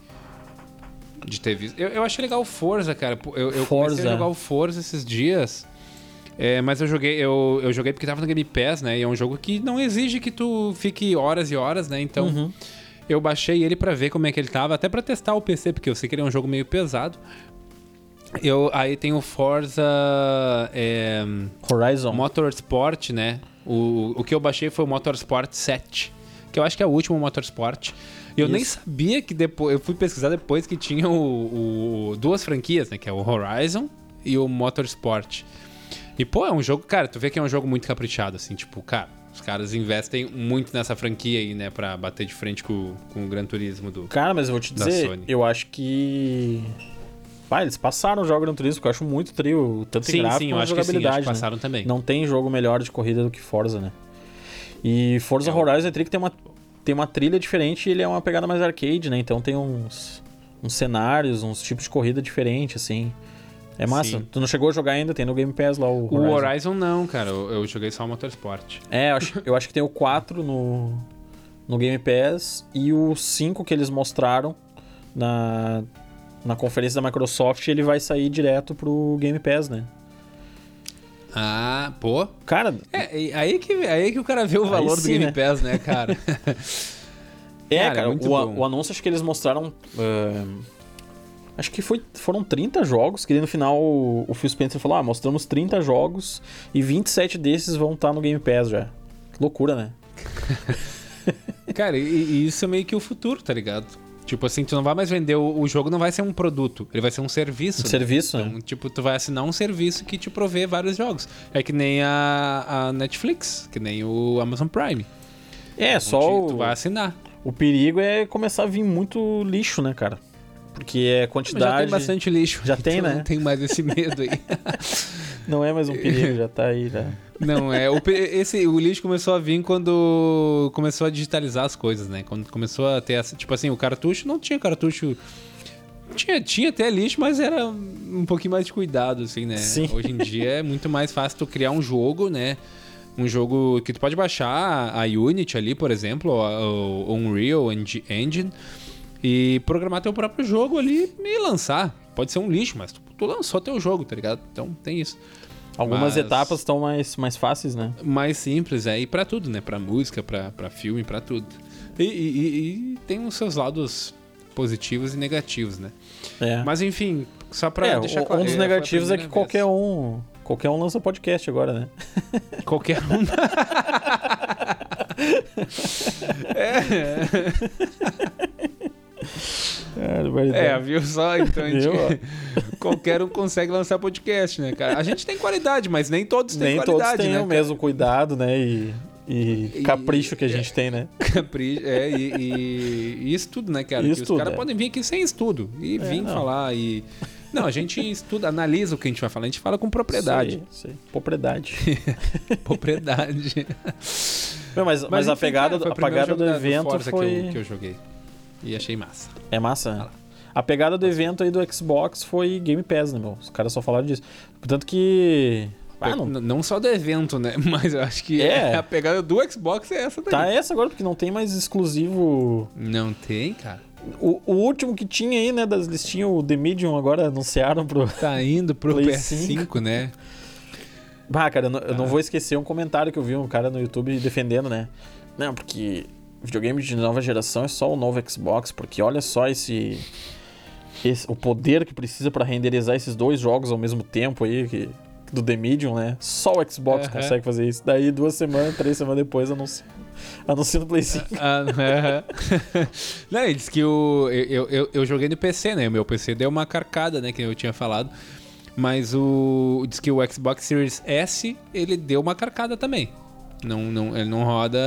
De ter visto. Eu, eu achei legal o Forza, cara. Eu, eu comecei Forza. a jogar o Forza esses dias. É, mas eu joguei, eu, eu joguei porque tava no Game Pass, né? E é um jogo que não exige que tu fique horas e horas, né? Então Uhum. eu baixei ele pra ver como é que ele tava, até pra testar o PC, porque eu sei que ele é um jogo meio pesado. Eu, aí tem o Forza é, Horizon. Motorsport, né? O, o que eu baixei foi o Motorsport 7, que eu acho que é o último Motorsport. E eu nem sabia que depois. Eu fui pesquisar depois que tinha o, o- duas franquias, né? Que é o Horizon e o Motorsport. E, pô, é um jogo, cara, tu vê que é um jogo muito caprichado, assim, tipo, cara, os caras investem muito nessa franquia aí, né, pra bater de frente com, com o Gran Turismo do. Cara, mas eu vou te dizer, Sony. eu acho que. Vai, eles passaram o jogo Gran Turismo, que eu acho muito trio, tanto em Sim, gráfico sim, eu acho que sim, acho jogabilidade. que né? passaram também. Não tem jogo melhor de corrida do que Forza, né? E Forza É, Horizon é que tem uma, tem uma trilha diferente e ele é uma pegada mais arcade, né? Então tem uns, uns cenários, uns tipos de corrida diferentes, assim. É massa. Sim. Tu não chegou a jogar ainda, tem no Game Pass lá o O Horizon. Horizon não, cara, eu, eu joguei só o Motorsport. É, eu acho, eu acho que tem o 4 no, no Game Pass e o 5 que eles mostraram na, na conferência da Microsoft, ele vai sair direto pro Game Pass, né? Ah, pô. Cara, É, aí que, aí que o cara vê o valor do sim, Game né? Pass, né, cara? <laughs> é, Cara, cara, muito o, o anúncio acho que eles mostraram. ah, acho que foi, foram 30 jogos, que no final o, o Phil Spencer falou: ah, mostramos 30 jogos e 27 desses vão estar no Game Pass já. Que loucura, né? <laughs> cara, e, e isso é meio que o futuro, tá ligado? Tipo assim, tu não vai mais vender o, o jogo, não vai ser um produto, ele vai ser um serviço. né? Serviço, né? Então, tipo, tu vai assinar um serviço que te provê vários jogos. É que nem a, a Netflix, que nem o Amazon Prime. É, só o, tu vai assinar. o perigo é começar a vir muito lixo, né, cara? Porque é Mas quantidade. já tem bastante lixo. Já <laughs> tem, então né? Não tem mais esse medo aí. <laughs> Não é mais um perigo, já tá aí, já. Não, é. O, esse, o lixo começou a vir quando começou a digitalizar as coisas, né? Quando começou a ter essa. Tipo assim, o cartucho não tinha cartucho. Tinha, tinha até lixo, mas era um pouquinho mais de cuidado, assim, né? Sim. Hoje em dia é muito mais fácil tu criar um jogo, né? Um jogo que tu pode baixar a Unity ali, por exemplo, ou o Unreal Engi- Engine, e programar teu próprio jogo ali e lançar. Pode ser um lixo, mas tu, tu lançou teu jogo, tá ligado? Então tem isso. Algumas Mas- etapas estão mais, mais fáceis, né? mais simples é e para tudo, né? Para música, para para filme, para tudo. E, e- e- tem os seus lados positivos e negativos, né? É. Mas enfim, só para É, deixar um- claro. um dos a negativos é que primeira qualquer um. Qualquer um lança podcast agora, né? vez. <laughs> qualquer um. <laughs> <laughs> é, viu só? Então a gente- <laughs> qualquer um consegue lançar podcast, né, cara? A gente tem qualidade, mas nem todos têm Nem qualidade, todos têm né? o mesmo cuidado, né? E, e E- capricho que a gente tem, né? Capri... É, e, e- e estudo, né, cara? E que os caras é. podem vir aqui sem estudo e vir não. falar e. Não, a gente estuda, analisa o que a gente vai falar, a gente fala com propriedade. Isso isso aí. Propriedade. <laughs> propriedade. Não, mas, mas, a enfim, pegada, cara, a pegada do evento Forza foi. Que eu, que eu joguei. E achei massa. É massa, né? A pegada do evento aí do Xbox foi Game Pass, né, meu? Os caras só falaram disso. Portanto que. Ah, não. Não só do evento, né? <laughs> Mas eu acho que É. <laughs> a pegada do Xbox é essa daí. Tá essa agora, porque não tem mais exclusivo. Não tem, cara. O, o último que tinha aí, né, das listinhas, o The Medium, agora anunciaram pro. Tá indo pro <laughs> Play PS5, né? Bah, cara, eu eu não vou esquecer um comentário que eu vi um cara no YouTube defendendo, né? Não, porque videogame de nova geração é só o novo Xbox, porque olha só esse. esse o poder que precisa pra renderizar esses dois jogos ao mesmo tempo aí, que, do The Medium, né? Só o Xbox Aham. consegue fazer isso. Daí, duas semanas, três semanas depois, anuncia, anuncia no Play 5. Ah, aham. <laughs> Não, ele disse que o, eu, eu, eu joguei no PC, né? O meu PC deu uma carcada, né? Que eu tinha falado. Mas o. Diz que o Xbox Series S, ele deu uma carcada também. Não, não, ele não roda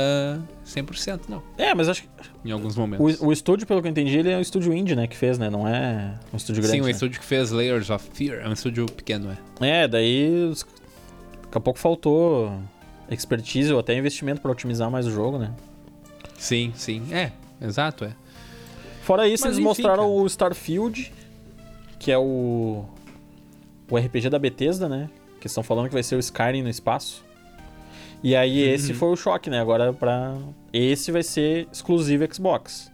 100%, não. É, mas acho que Em alguns momentos. o, o estúdio, pelo que eu entendi, ele é um estúdio indie, né? Que fez, né? Não é um estúdio grande. Sim, o né? estúdio que fez Layers of Fear. É um estúdio pequeno, é. É, daí daqui a pouco faltou expertise ou até investimento pra otimizar mais o jogo, né? Sim, sim. É, exato, é. Fora isso, Mas eles enfim, mostraram cara. o Starfield, que é o o RPG da Bethesda, né? Que estão falando que vai ser o Skyrim no espaço. E aí esse Uhum. foi o choque, né? Agora para esse vai ser exclusivo Xbox.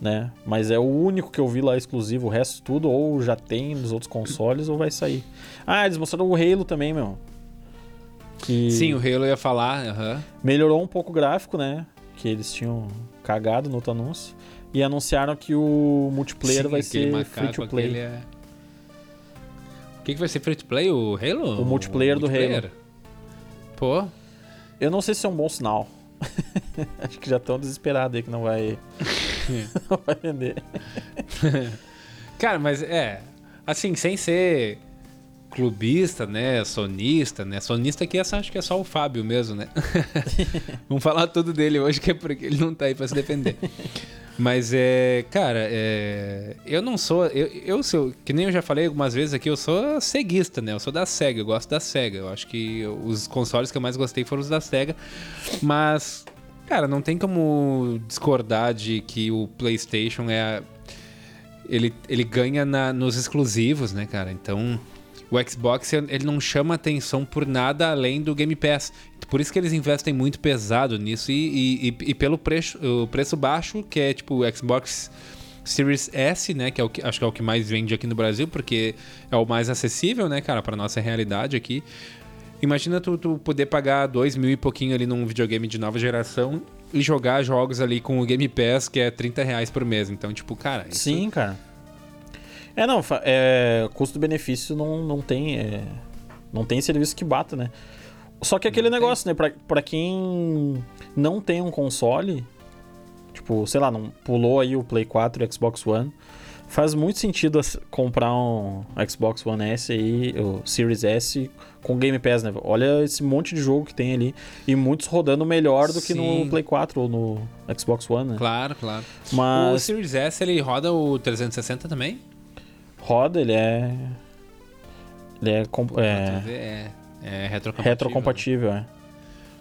Né? Mas é o único que eu vi lá exclusivo, o resto tudo ou já tem nos outros consoles ou vai sair. Ah, eles mostraram o Halo também, meu. Que Sim, o Halo ia falar, aham. melhorou um pouco o gráfico, né? Que eles tinham cagado no outro anúncio. E anunciaram que o multiplayer Sim, vai ser free to play. é- O que, que vai ser free to play? O Halo? O multiplayer do Halo. Pô, Eu não sei se é um bom sinal. <laughs> Acho que já estão desesperados aí que não vai, <laughs> <laughs> não vai vender. Cara, mas é. Assim, sem ser clubista, né? Sonista, né? Sonista aqui essa, acho que é só o Fábio mesmo, né? Vamos falar tudo dele hoje, que é porque ele não tá aí pra se defender. Mas é. Cara, é. Eu não sou. Eu, eu sou. Que nem eu já falei algumas vezes aqui, eu sou ceguista, né? Eu sou da SEGA, eu gosto da SEGA. Eu acho que os consoles que eu mais gostei foram os da SEGA. Mas. Cara, não tem como discordar de que o PlayStation é a, ele, ele ganha na- nos exclusivos, né, cara? Então, o Xbox ele não chama atenção por nada além do Game Pass. Por isso que eles investem muito pesado nisso e, e- e- pelo preço, o preço baixo, que é tipo o Xbox Series S, né, que é o que acho que é o que mais vende aqui no Brasil, porque é o mais acessível, né, cara, para nossa realidade aqui. Imagina tu, tu poder pagar dois mil e pouquinho ali num videogame de nova geração e jogar jogos ali com o Game Pass, que é 30 reais por mês. Então, tipo, cara. Isso... Sim, cara. É, não, é, custo-benefício não, não tem. É, não tem serviço que bata, né? Só que aquele não negócio, tem. né? Pra, pra quem não tem um console, tipo, sei lá, não pulou aí o Play 4 e o Xbox One, faz muito sentido comprar um Xbox One S aí, o Series S com Game Pass, né? Olha esse monte de jogo que tem ali e muitos rodando melhor do que Sim. no Play 4 ou no Xbox One, né? Claro, claro. Mas... O Series S, ele roda o 360 também? Roda, ele é... Ele é... É, é, é retrocompatível. Retrocompatível, é.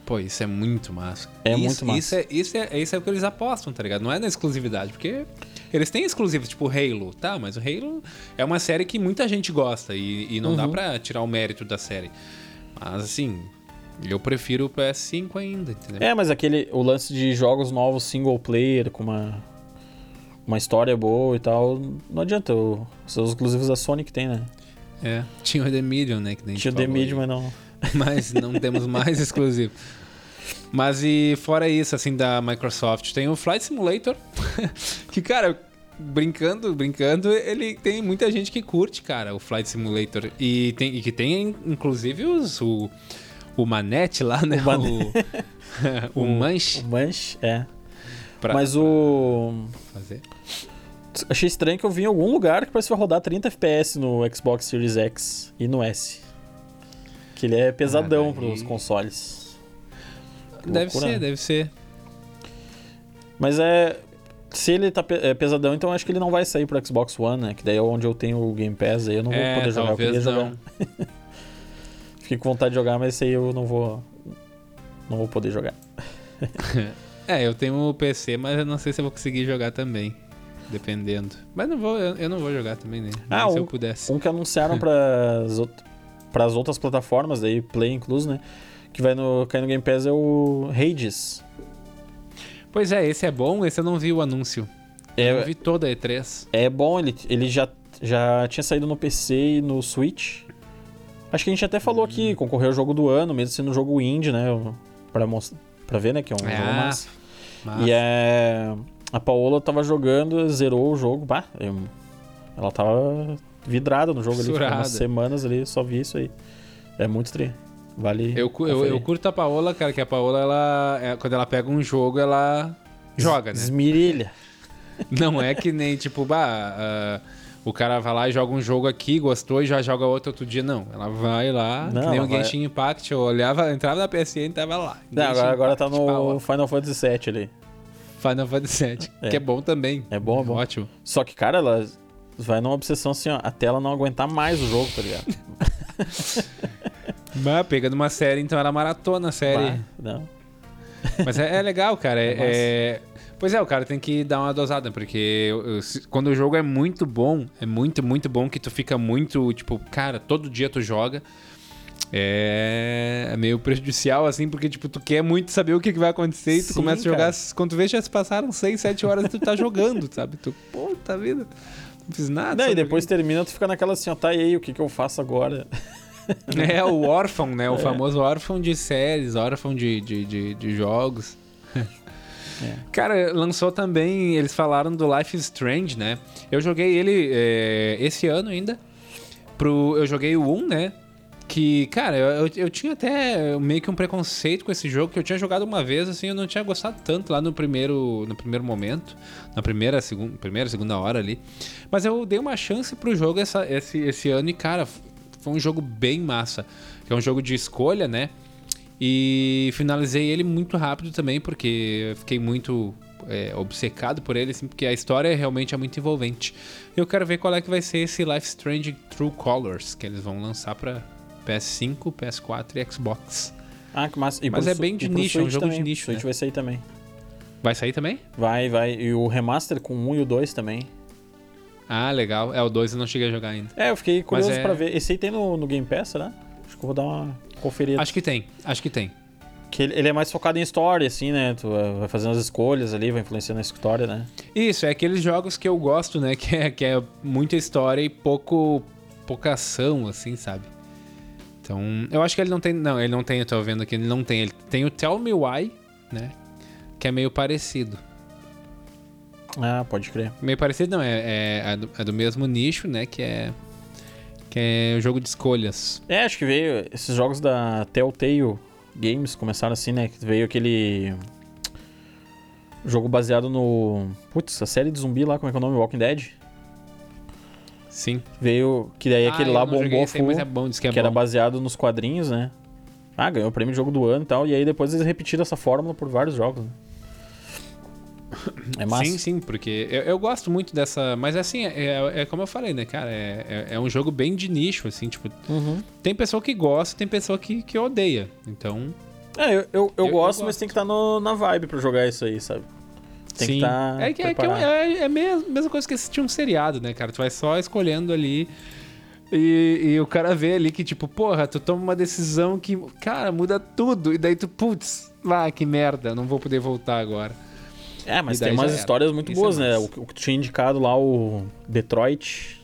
Pô, isso é muito massa. É isso, muito massa. Isso é, isso, é, isso é o que eles apostam, tá ligado? Não é na exclusividade, porque eles têm exclusivos, tipo Halo, tá? Mas o Halo é uma série que muita gente gosta e, e não uhum. dá pra tirar o mérito da série. Mas, assim, eu prefiro o PS5 ainda, entendeu? É, mas aquele, o lance de jogos novos single player com uma, uma história boa e tal, não adianta. O, são os exclusivos da Sony que tem, né? É, tinha o The Medium, né? Que tinha o The Medium, mas não... <laughs> Mas não temos mais <laughs> exclusivo. Mas e fora isso, assim, da Microsoft, tem o Flight Simulator, <laughs> que, cara, brincando, brincando, ele tem muita gente que curte, cara, o Flight Simulator. E, tem, e que tem, inclusive, os, o, o Manete lá, né? O, man... o, o Manche. O Manche, é. Pra, Mas o... Fazer? Achei estranho que eu vi em algum lugar que parece que vai rodar 30 FPS no Xbox Series X e no S. Que ele é pesadão ah, daí... pros consoles. Deve ser, né? deve ser. Mas é. Se ele tá é pesadão, então acho que ele não vai sair pro Xbox One, né? Que daí é onde eu tenho o Game Pass, aí eu não vou é, poder jogar. Eu queria não. jogar. <laughs> Fiquei com vontade de jogar, mas esse aí eu não vou. Não vou poder jogar. <laughs> é, eu tenho o PC, mas eu não sei se eu vou conseguir jogar também. Dependendo. Mas não vou, eu, eu não vou jogar também, né? Ah, um, se eu pudesse. Um que anunciaram para <laughs> as outras plataformas, daí Play incluso, né? que vai no, cair no Game Pass é o Hades. Pois é, esse é bom, esse eu não vi o anúncio. É, eu vi toda a E3. É bom, ele, ele já, já tinha saído no PC e no Switch. Acho que a gente até falou hum. aqui, concorreu ao jogo do ano, mesmo sendo um jogo indie, né? Pra, pra ver, né? Que é um é, jogo massa. E é. A Paola tava jogando, zerou o jogo. Bah, eu, ela tava vidrada no jogo Surada. ali. Umas semanas ali, só vi isso aí. É muito tri. Vale. Eu, eu, eu, curto a Paola, cara, que a Paola, ela, é, quando ela pega um jogo, ela joga, né? Esmirilha. Não é que nem, tipo, bah, uh, o cara vai lá e joga um jogo aqui, gostou e já joga outro outro dia. Não, ela vai lá, não, que nem o Genshin vai... Impact, eu olhava, entrava na PSN e tava lá. Não, agora, agora tá no Final Fantasy VII ali. Final Fantasy VII, é. que é bom também. É bom, é bom. Ótimo. Só que, cara, ela vai numa obsessão assim, ó, até ela não aguentar mais o jogo, tá ligado? <laughs> Bah, pegando uma série, então era maratona a série. Bah, não. Mas é, é legal, cara. <laughs> É, é, Pois é, o cara tem que dar uma dosada, porque quando o jogo é muito bom, é muito, muito bom que tu fica muito, tipo, cara, todo dia tu joga. É, é meio prejudicial, assim, porque, tipo, tu quer muito saber o que, vai acontecer e tu Sim, começa a jogar. Cara. Quando tu vê, já se passaram 6, 7 horas e tu tá jogando, <laughs> sabe? Tu, puta vida, não fiz nada. Não, e depois termina, tu fica naquela assim, ó, tá e aí, o que, que eu faço agora? <laughs> é, o órfão, né? O é. famoso órfão de séries, órfão de, de, de, de jogos. <laughs> É. Cara, lançou também, eles falaram do Life is Strange, né? Eu joguei ele é, esse ano ainda. Pro, eu joguei o 1, né? Que, cara, eu, eu, tinha até meio que um preconceito com esse jogo, que eu tinha jogado uma vez, assim, eu não tinha gostado tanto lá no primeiro, no primeiro momento, na primeira, segunda, primeira, segunda hora ali. Mas eu dei uma chance pro jogo essa, esse, esse ano e, cara, foi um jogo bem massa. Que é um jogo de escolha, né? E finalizei ele muito rápido também, porque fiquei muito é, obcecado por ele, assim, porque a história realmente é muito envolvente. Eu quero ver qual é que vai ser esse Life Strange True Colors, que eles vão lançar para PS5, PS4 e Xbox. Ah, que massa. E Mas é bem de nicho, é um jogo também. de nicho. Switch né? vai sair também. Vai sair também? Vai, vai. E o remaster com 1 e o 2 também. Ah, legal. É, o 2 eu não cheguei a jogar ainda. É, eu fiquei curioso é... pra ver. Esse aí tem no, no Game Pass, né? Acho que eu vou dar uma conferida. Acho que tem, acho que tem. Que ele, é mais focado em história, assim, né? Tu vai fazendo as escolhas ali, vai influenciando a história, né? Isso, é aqueles jogos que eu gosto, né? <laughs> Que é, que é muita história e pouco, pouca ação, assim, sabe? Então, eu acho que ele não tem. Não, ele não tem, eu tô vendo aqui, ele não tem. Ele tem o Tell Me Why, né? Que é meio parecido. Ah, pode crer. Meio parecido, não, é, é, é, do, é do mesmo nicho, né? Que é. Que é o jogo de escolhas. É, acho que veio. Esses jogos da Telltale Games começaram assim, né? Que veio aquele. Jogo baseado no. Putz, a série de zumbi lá, como é que é o nome? Walking Dead? Sim. Veio. Que daí aquele Ah, lá não joguei bombou esse full, é bom, que é que era baseado nos quadrinhos, né? Ah, ganhou o prêmio de jogo do ano e tal. E aí depois eles repetiram essa fórmula por vários jogos. Né? É massa. Sim, sim, porque eu, eu gosto muito dessa. Mas assim, é, é- é como eu falei, né, cara? É, é, é um jogo bem de nicho, assim, tipo. Uhum. Tem pessoa que gosta, tem pessoa que, que odeia. Então. É, eu, eu, eu, Eu- eu gosto, mas tem que estar no- na vibe pra jogar isso aí, sabe? Tem que sim. estar. é que, é, que é, é, é a mesma, mesma coisa que assistir um seriado, né, cara? Tu vai só escolhendo ali. E, e o cara vê ali que, tipo, porra, tu toma uma decisão que, cara, muda tudo. E daí tu, putz, lá, que merda, não vou poder voltar agora. É, mas tem umas histórias muito Isso é boas, né? O, o que tu tinha indicado lá, o Detroit.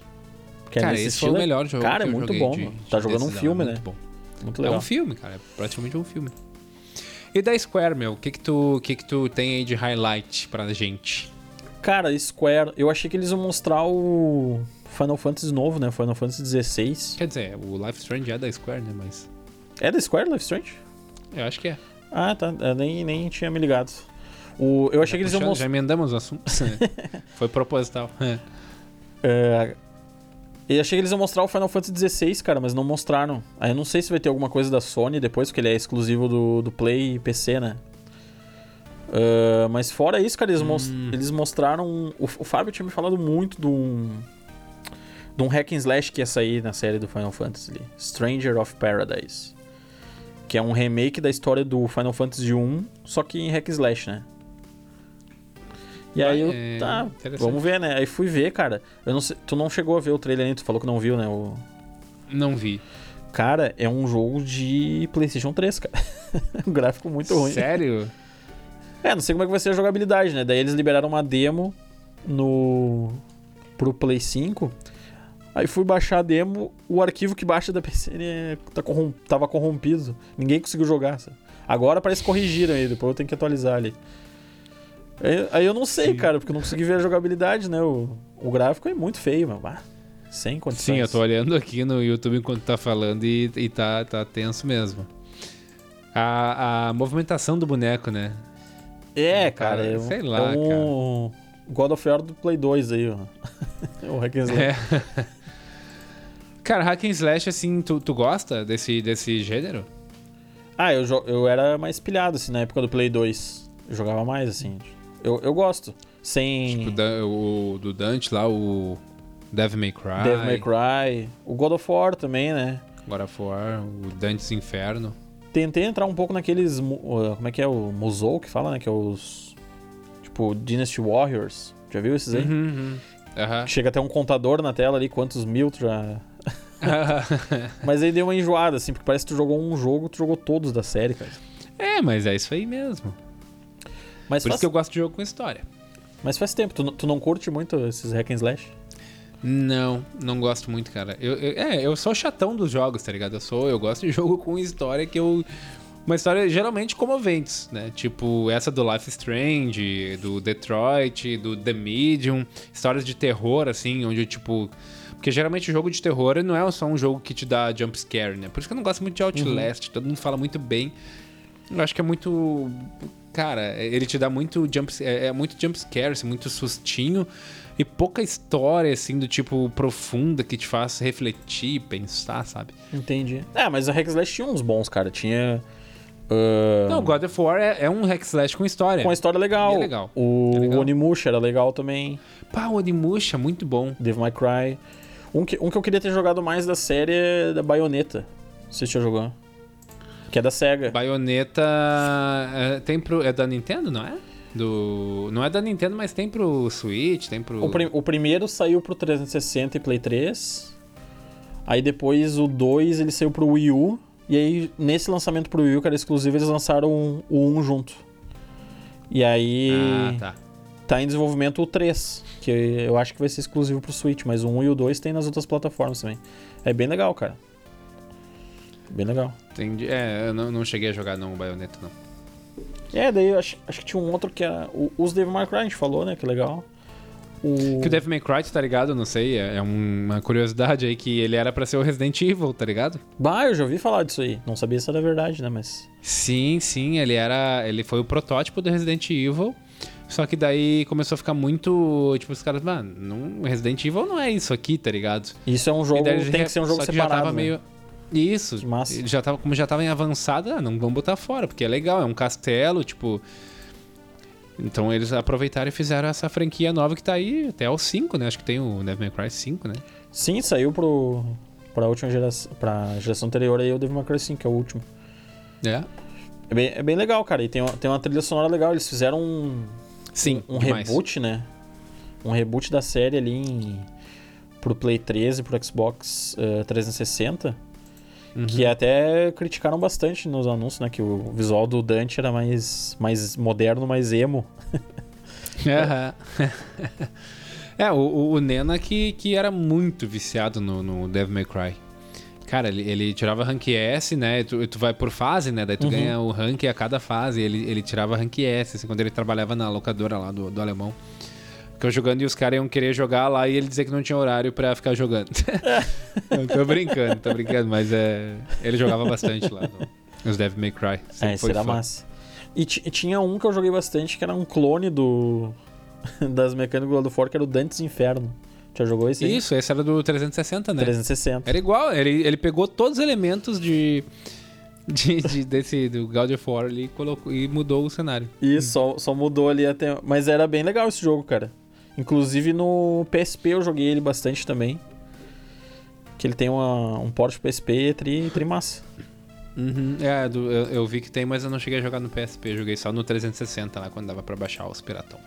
Que é cara, nesse esse foi o estilo, é- melhor jogo Cara, que é muito bom. de- mano. de tá jogando um decisão, filme, é né? muito bom. Muito É legal. um filme, cara. É praticamente um filme. E da Square, meu, o que que tu, o que que tu tem aí de highlight pra gente? Cara, Square, eu achei que eles iam mostrar o Final Fantasy novo, né? Final Fantasy XVI. Quer dizer, o Life Strange é da Square, né? Mas É da Square, Life Strange? eu acho que é. Ah, tá. Eu nem, nem tinha me ligado. O, eu achei que eles iam mostrar. Já emendamos o assunto. <laughs> Foi proposital. É. É, eu achei que eles iam mostrar o Final Fantasy XVI, cara, mas não mostraram. Aí eu não sei se vai ter alguma coisa da Sony depois, porque ele é exclusivo do, do Play e PC, né? É, mas fora isso, cara, eles, Hum. eles mostraram. O, o Fábio tinha me falado muito de um. De um hack and slash que ia sair na série do Final Fantasy Stranger of Paradise. Que é um remake da história do Final Fantasy 1, só que em hack and slash, né? E aí eu, É, tá, vamos ver, né? Aí fui ver, cara. Eu não sei, tu não chegou a ver o trailer ainda, tu falou que não viu, né? O... Não vi. Cara, é um jogo de PlayStation 3, cara. <laughs> um gráfico muito ruim. Sério? É, não sei como é que vai ser a jogabilidade, né? Daí eles liberaram uma demo no pro Play 5. Aí fui baixar a demo, o arquivo que baixa da PC ele é- tá corrom- tava corrompido. Ninguém conseguiu jogar. sabe? Agora parece que corrigiram aí, depois eu tenho que atualizar ali. Aí, aí eu não sei, Sim. cara, porque eu não consegui ver a jogabilidade, né? O, o gráfico é muito feio, meu. Ah, sem condições. Sim, eu tô olhando aqui no YouTube enquanto tá falando e, e tá, tá tenso mesmo. A, a movimentação do boneco, né? É, cara, Cara, é, um- sei lá, é um God of War do Play 2 aí, ó. <laughs> o hack and slash. É. Cara, hack and slash, assim, tu, tu gosta desse, desse gênero? Ah, eu, eu era mais pilhado, assim, na época do Play 2. Eu jogava mais, assim. Eu, eu gosto. Sem Tipo, o, do Dante lá, o Devil May Cry, Devil May Cry. O God of War também, né? God of War, o Dante's Inferno. Tentei entrar um pouco naqueles... Como é que é? O Musou que fala, né? Que é os... Tipo, Dynasty Warriors. Já viu esses aí? Uhum, uhum. Aham. Chega até um contador na tela ali, quantos mil tu já... <laughs> Mas aí deu uma enjoada, assim, porque parece que tu jogou um jogo, tu jogou todos da série, cara. é, mas é isso aí mesmo. Mas Por faz, isso que eu gosto de jogo com história. mas faz tempo, tu, não- tu não curte muito esses hack and slash? Não, não gosto muito, cara. Eu, eu- é, eu sou chatão dos jogos, tá ligado? Eu sou, eu gosto de <laughs> jogo com história que eu uma história geralmente comoventes, né? Tipo essa do Life Strange, do Detroit, do The Medium, histórias de terror assim, onde tipo porque geralmente o jogo de terror não é só um jogo que te dá jump scare, né? Por isso que eu não gosto muito de Outlast, todo mundo fala muito bem. Eu acho que é muito cara, ele te dá muito jump é, é muito jump scare, assim, muito sustinho e pouca história assim do tipo profunda que te faz refletir, pensar, sabe? Entendi. É, mas a hack slash tinha uns bons, cara. Tinha... ah, Não, God of War é, é um hack slash com história. Com história legal. É legal. O É legal. Onimusha era legal também. Pá, o Onimusha, muito bom. Devil May Cry. Um que, um que eu queria ter jogado mais da série é da Bayonetta. Você já jogou. Que é da SEGA. Bayonetta é, tem pro é da Nintendo, não é? Do não é da Nintendo, mas tem pro Switch, tem pro O, prim- o primeiro saiu pro 360 e Play 3. Aí depois o 2 ele saiu pro Wii U. E aí, nesse lançamento pro Wii U, que era exclusivo, eles lançaram o 1 junto. E aí Ah, tá. tá em desenvolvimento o 3, que eu acho que vai ser exclusivo pro Switch, mas o 1 e o 2 tem nas outras plataformas também. É bem legal, cara. Bem legal. Entendi. É, eu não, não cheguei a jogar não o Bayonetta, não. É, daí eu acho, acho que tinha um outro que era. o- Os Devil May Cry, a gente falou, né? Que legal. O... Que o Devil May Cry, tá ligado? Não sei, é é uma curiosidade aí que ele era pra ser o Resident Evil, tá ligado? Bah, eu já ouvi falar disso aí. Não sabia se era verdade, né? Mas. Sim, sim, ele era. Ele foi o protótipo do Resident Evil. Só que daí começou a ficar muito. Tipo, os caras, mano, não, Resident Evil não é isso aqui, tá ligado? Isso é um jogo. Daí Tem já- que ser um jogo separado. Já tava né? meio. Isso. Massa. Ele já tava, como já tava em avançada, ah, não vamos botar fora, porque é legal, é um castelo, tipo. Então eles aproveitaram e fizeram essa franquia nova que tá aí até o 5, né? Acho que tem o Devil May Cry 5, né? Sim, saiu pro. Pra última geração. Pra geração anterior aí, o Devil May Cry 5, que é o último. É. É bem, é bem legal, cara. E tem, uma- tem uma trilha sonora legal. Eles fizeram um. Sim, um demais. reboot, né? Um reboot da série ali em, pro Play 13 pro Xbox eh, 360. Uhum. Que até criticaram bastante nos anúncios, né? Que o visual do Dante era mais, mais moderno, mais emo. <laughs> Aham. <laughs> é, o, o- o Nena que, que era muito viciado no, no Devil May Cry. Cara, ele, ele tirava rank S, né? Tu, tu vai por fase, né? Daí tu Uhum. ganha o rank a cada fase. Ele, ele tirava rank S, assim, quando ele trabalhava na locadora lá do, do alemão. Ficou jogando e os caras iam querer jogar lá e ele dizia que não tinha horário pra ficar jogando. <laughs> Eu tô brincando, tô brincando, mas é, ele jogava bastante lá no, nos Devil May Cry. É, esse foi era fã. massa. E, e tinha um que eu joguei bastante, que era um clone do <laughs> das mecânicas do God of War, que era o Dantes Inferno. Já jogou esse aí? Isso, esse era do 360, né? 360. Era igual, ele, ele pegou todos os elementos de, de, de- desse do God of War ali e, colocou, e mudou o cenário. Isso, só, só mudou ali até. Mas era bem legal esse jogo, cara. Inclusive no PSP eu joguei ele bastante também. Que ele tem uma, um porte PSP tri, tri massa. É, eu, eu vi que tem, mas eu não cheguei a jogar no PSP, joguei só no 360 lá, quando dava pra baixar os piratão.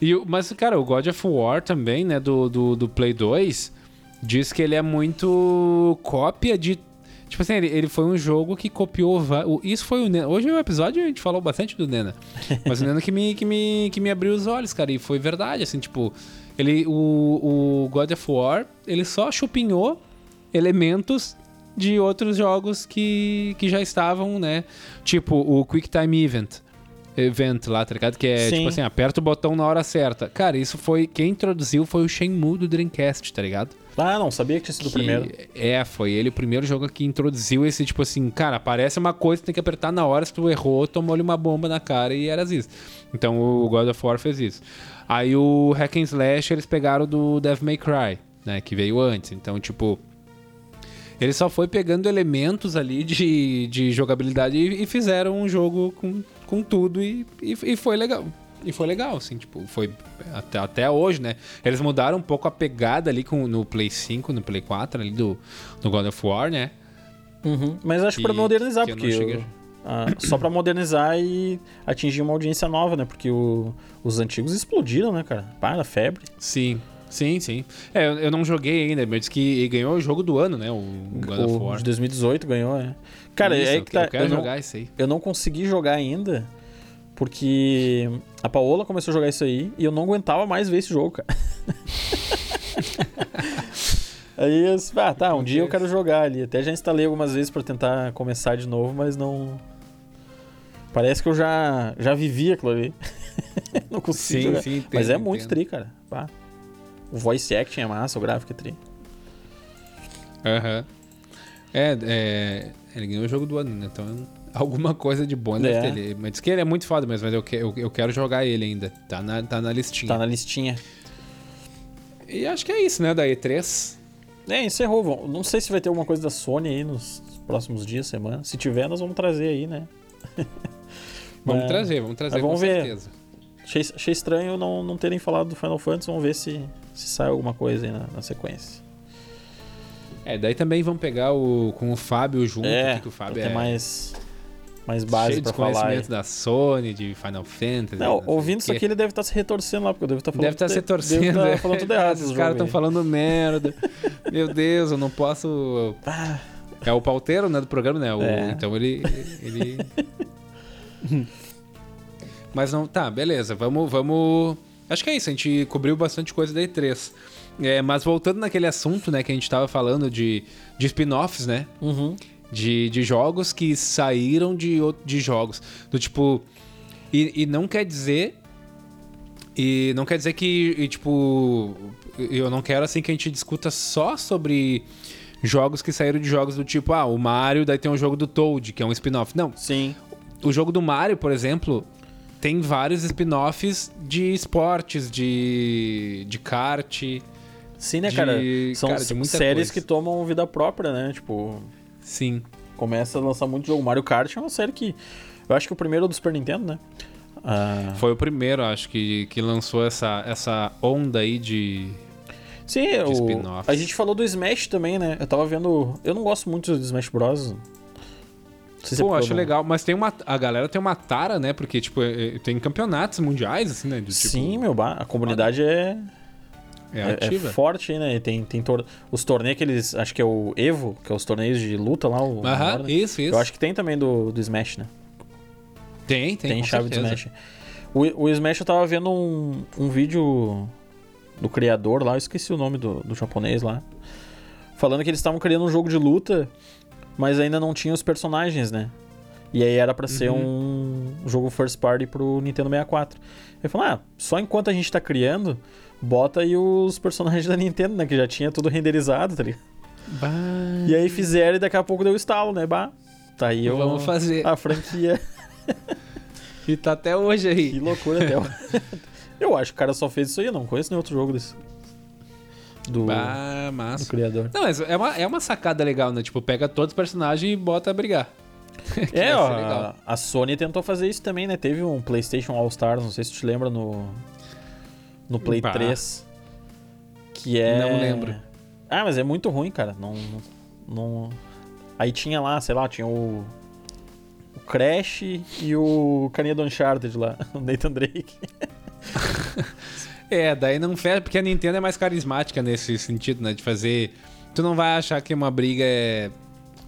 E, mas, cara, o God of War também, né, do, do, do Play 2, diz que ele é muito cópia de... Tipo assim, ele, ele foi um jogo que copiou... o- Isso foi o Nena... Hoje no episódio a gente falou bastante do Nena. <laughs> Mas o Nena que me, que, me, que me abriu os olhos, cara. E foi verdade, assim, tipo... Ele, o, o God of War, ele só chupinhou elementos de outros jogos que, que já estavam, né? Tipo o Quick Time Event. Event lá, tá ligado? Que é Sim. tipo assim, aperta o botão na hora certa. Cara, isso foi. Quem introduziu foi o Shenmue do Dreamcast, tá ligado? Ah, não, sabia que tinha sido o Que- primeiro. É, foi ele o primeiro jogo que introduziu esse tipo assim, cara, aparece uma coisa, tem que apertar na hora, se tu errou, tomou-lhe uma bomba na cara e era isso. Então o God of War fez isso. Aí o Hack and Slash eles pegaram do Devil May Cry, né, que veio antes. Então, tipo, ele só foi pegando elementos ali de, de jogabilidade e, e fizeram um jogo com, com tudo e, e, e foi legal. E foi legal, assim, tipo, foi até, até hoje, né? Eles mudaram um pouco a pegada ali com, no Play 5, no Play 4 ali do, do God of War, né? Uhum. Mas acho que pra modernizar, que eu não porque. cheguei eu- ah, só pra modernizar e atingir uma audiência nova, né? Porque o- os antigos explodiram, né, cara? Para, febre. Sim, sim, sim. É, eu, eu não joguei ainda, mas disse que ganhou o jogo do ano, né? O God of War. de 2018 ganhou, é. Cara, Isso, é eu que tá. Eu quero eu não- jogar isso aí. eu não consegui jogar ainda porque a Paola começou a jogar isso aí e eu não aguentava mais ver esse jogo, cara. <laughs> aí eu disse, ah, tá, um dia eu quero jogar ali. Até já instalei algumas vezes pra tentar começar de novo, mas não. Parece que eu já, já vivi aquilo ali. <laughs> não consigo Sim, jogar. sim, entendo, mas é muito entendo. tri, cara. Pá. O voice acting é massa, o gráfico é tri. Aham. É, é, ele ganhou o jogo do ano, né? Então alguma coisa de bom deve É. ter ele. Mas diz que ele é muito foda mesmo, mas eu, que- eu, eu quero jogar ele ainda. Tá na, tá na listinha. Tá na listinha. E acho que é isso, né? Da E3. É, encerrou. Não sei se vai ter alguma coisa da Sony aí nos próximos dias, semana. Se tiver, nós vamos trazer aí, né? <laughs> Vamos Mas- trazer, vamos trazer mas vamos com ver. certeza. Achei, achei estranho não, não terem falado do Final Fantasy. Vamos ver se, se sai alguma coisa aí na, na sequência. É, daí também vamos pegar o, com o Fábio junto, é, que o Fábio é ter mais, mais base de pra falar. conhecimento da Sony, de Final Fantasy. Não, sei ouvindo isso aqui, ele deve estar se retorcendo lá, porque eu devo estar falando, Deve estar se tá é. falando tudo errado. Os no caras estão falando merda. <laughs> Meu Deus, eu não posso. Ah, É o pauteiro, né, do programa, né? O- É. Então ele. ele... Mas não. Tá, beleza. Vamos, vamos. Acho que é isso. A gente cobriu bastante coisa da E3. É, mas voltando naquele assunto, né, que a gente tava falando de, de spin-offs, né? uhum. De, de jogos que saíram de, de jogos. Do tipo. E, e não quer dizer. E não quer dizer que, e, tipo. Eu não quero assim que a gente discuta só sobre jogos que saíram de jogos do tipo, ah, o Mario, daí tem um jogo do Toad, que é um spin-off. Não, Sim. o jogo do Mario, por exemplo, tem vários spin-offs de esportes, de, de kart. Sim, né, De- cara? São cara, séries coisa. que tomam vida própria, né? Tipo, Sim. começa a lançar muito jogo. Mario Kart é uma série que. Eu acho que o primeiro é do Super Nintendo, né? Ah, Foi o primeiro, acho, que, que lançou essa, essa onda aí de. sim, o, spin-offs. a gente falou do Smash também, né? Eu tava vendo. Eu não gosto muito do Smash Bros. Se é Pô, acho legal. Mas tem uma. A galera tem uma tara, né? Porque, tipo, é- é- tem campeonatos mundiais, assim, né? De, tipo, Sim, meu, a comunidade é, é, é, é ativa. forte né? Tem, tem tor- os torneios que eles. Acho que é o Evo, que é os torneios de luta lá. O, Aham, maior, né? isso, isso. Eu acho que tem também do, do Smash, né? tem, tem. Tem, chave certeza. do Smash. O, o Smash eu tava vendo um, um vídeo do criador lá, eu esqueci o nome do, do japonês lá. Falando que eles estavam criando um jogo de luta, mas ainda não tinha os personagens, né? E aí era pra ser Uhum. um jogo first party pro Nintendo 64. Ele falou: ah, só enquanto a gente tá criando, bota aí os personagens da Nintendo, né? Que já tinha tudo renderizado, tá ligado? Bah, E aí fizeram e daqui a pouco deu estalo, né? Bah, tá aí Vamos fazer. a franquia. <laughs> E tá até hoje Que aí. loucura até. o- <laughs> eu acho que o cara só fez isso aí, eu não conheço nenhum outro jogo desse. Do, Bah, do massa. criador. Não, mas é uma, é uma sacada legal, né? Tipo, pega todos os personagens e bota a brigar. <laughs> Que É, ó, a Sony tentou fazer isso também, né? Teve um PlayStation All Stars, não sei se tu te lembra no no Play Bah. 3, que é Não lembro. Ah, mas é muito ruim, cara. Não, não Aí tinha lá, sei lá, tinha o o Crash e o carinha do Uncharted lá, <laughs> o Nathan Drake. <laughs> É, daí não fecha, porque a Nintendo é mais carismática nesse sentido, né? De fazer. Tu não vai achar que uma briga é.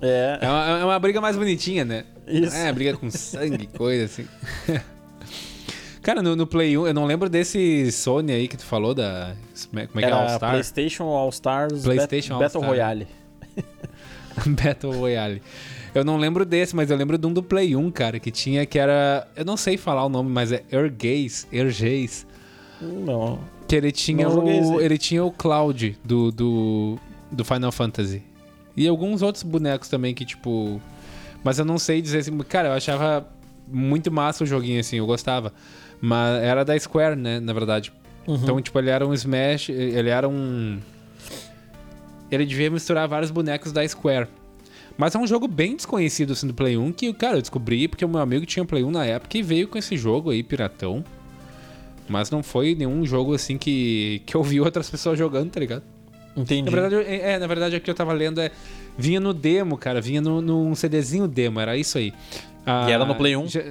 É, É uma, é uma briga mais bonitinha, né? Isso. É, briga com sangue, <laughs> coisa assim. Cara, no, no Play 1, eu não lembro desse Sony aí que tu falou da. Como é é que é? era All Star? PlayStation All Stars PlayStation Bet- Battle All-Star. Royale. <laughs> Battle Royale. Eu não lembro desse, mas eu lembro de um do Play 1, cara, que tinha que era. Eu não sei falar o nome, mas é Ergaze, Ergaze. Não. Que ele tinha Não o. Ele tinha o Cloud do, do. do Final Fantasy. E alguns outros bonecos também que, tipo. Mas eu não sei dizer assim. Cara, eu achava muito massa o joguinho, assim, eu gostava. Mas era da Square, né, na verdade. Uhum. Então, tipo, ele era um Smash. Ele era um. Ele devia misturar vários bonecos da Square. Mas é um jogo bem desconhecido assim do Play 1 que, cara, eu descobri porque o meu amigo tinha Play 1 na época e veio com esse jogo aí, piratão. Mas não foi nenhum jogo assim que, que eu vi outras pessoas jogando, tá ligado? Entendi. Na verdade, é, é, na verdade, o que eu tava lendo é. Vinha no demo, cara. Vinha no, num CDzinho demo, era isso aí. Ah, E era no Play 1? já-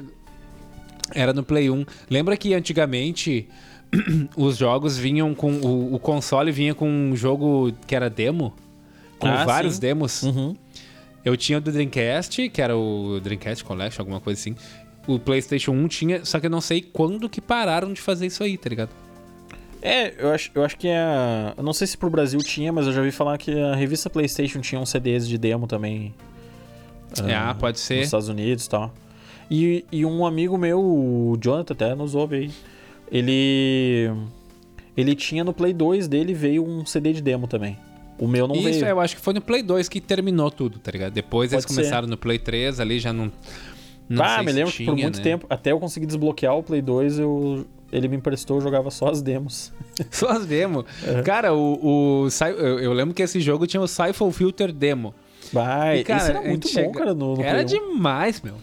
Era no Play 1. Lembra que antigamente <clears throat> os jogos vinham com. O, o console vinha com um jogo que era demo? Com Ah, vários sim. demos. Uhum. Eu tinha o do Dreamcast, que era o Dreamcast Collection, alguma coisa assim. O PlayStation 1 tinha, só que eu não sei quando que pararam de fazer isso aí, tá ligado? É, eu acho, eu acho que a. Eu não sei se pro Brasil tinha, mas eu já vi falar que a revista PlayStation tinha uns CDs de demo também. Ah, pode ser. Nos Estados Unidos e tal. E, e um amigo meu, o Jonathan, até nos ouve aí. Ele. Ele tinha no Play 2 dele, veio um CD de demo também. O meu não Isso, veio. eu acho que foi no Play 2 que terminou tudo, tá ligado? Depois eles Pode ser. começaram no Play 3, ali já não. não ah, sei me se lembro que por tinha, muito né? tempo, até eu conseguir desbloquear o Play 2, eu, ele me emprestou, eu jogava só as demos. <laughs> Só as demo. Cara, o, o eu, eu lembro que esse jogo tinha o Siphon Filter Demo. Vai, E, cara, isso era muito bom, chega- cara, no, no Era Play 1. demais, meu.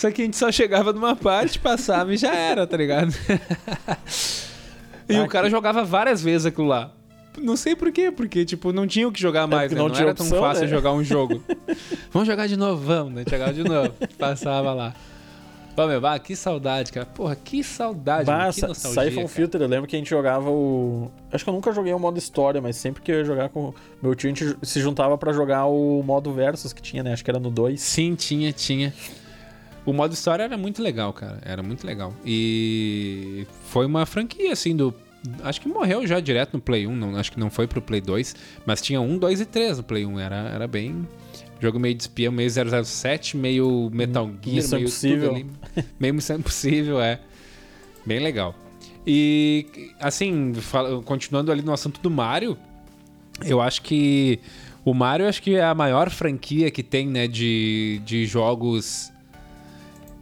Só que a gente só chegava numa parte, passava e já era, tá ligado? e Ah, o cara jogava várias vezes aquilo lá. Não sei por quê, porque, tipo, não tinha o que jogar mais, porque né? não Não, tinha era opção, tão fácil né? jogar um jogo. vamos jogar de novo, vamos, né? Jogava de novo. Passava lá. Ô, meu, bah, que saudade, cara. Porra, que saudade, Bah, mano. que nostalgia, Siphon cara. Filter, eu lembro que a gente jogava o. Acho que eu nunca joguei o modo história, mas sempre que eu ia jogar com meu tio, a gente se juntava pra jogar o modo versus que tinha, né? Acho que era no 2. Sim, tinha, tinha. O modo história era muito legal, cara. Era muito legal. E foi uma franquia, assim, do. Acho que morreu já direto no Play 1. Não, acho que não foi pro Play 2. Mas tinha 1, 2 e 3 no Play 1. Era, era bem. Jogo meio de espião, meio 007, meio Metal Gear, Missão meio Impossível. tudo ali. meio Missão Impossível, é. Bem legal. E, assim, continuando ali no assunto do Mario, eu acho que o Mario acho que é a maior franquia que tem, né, de, de jogos...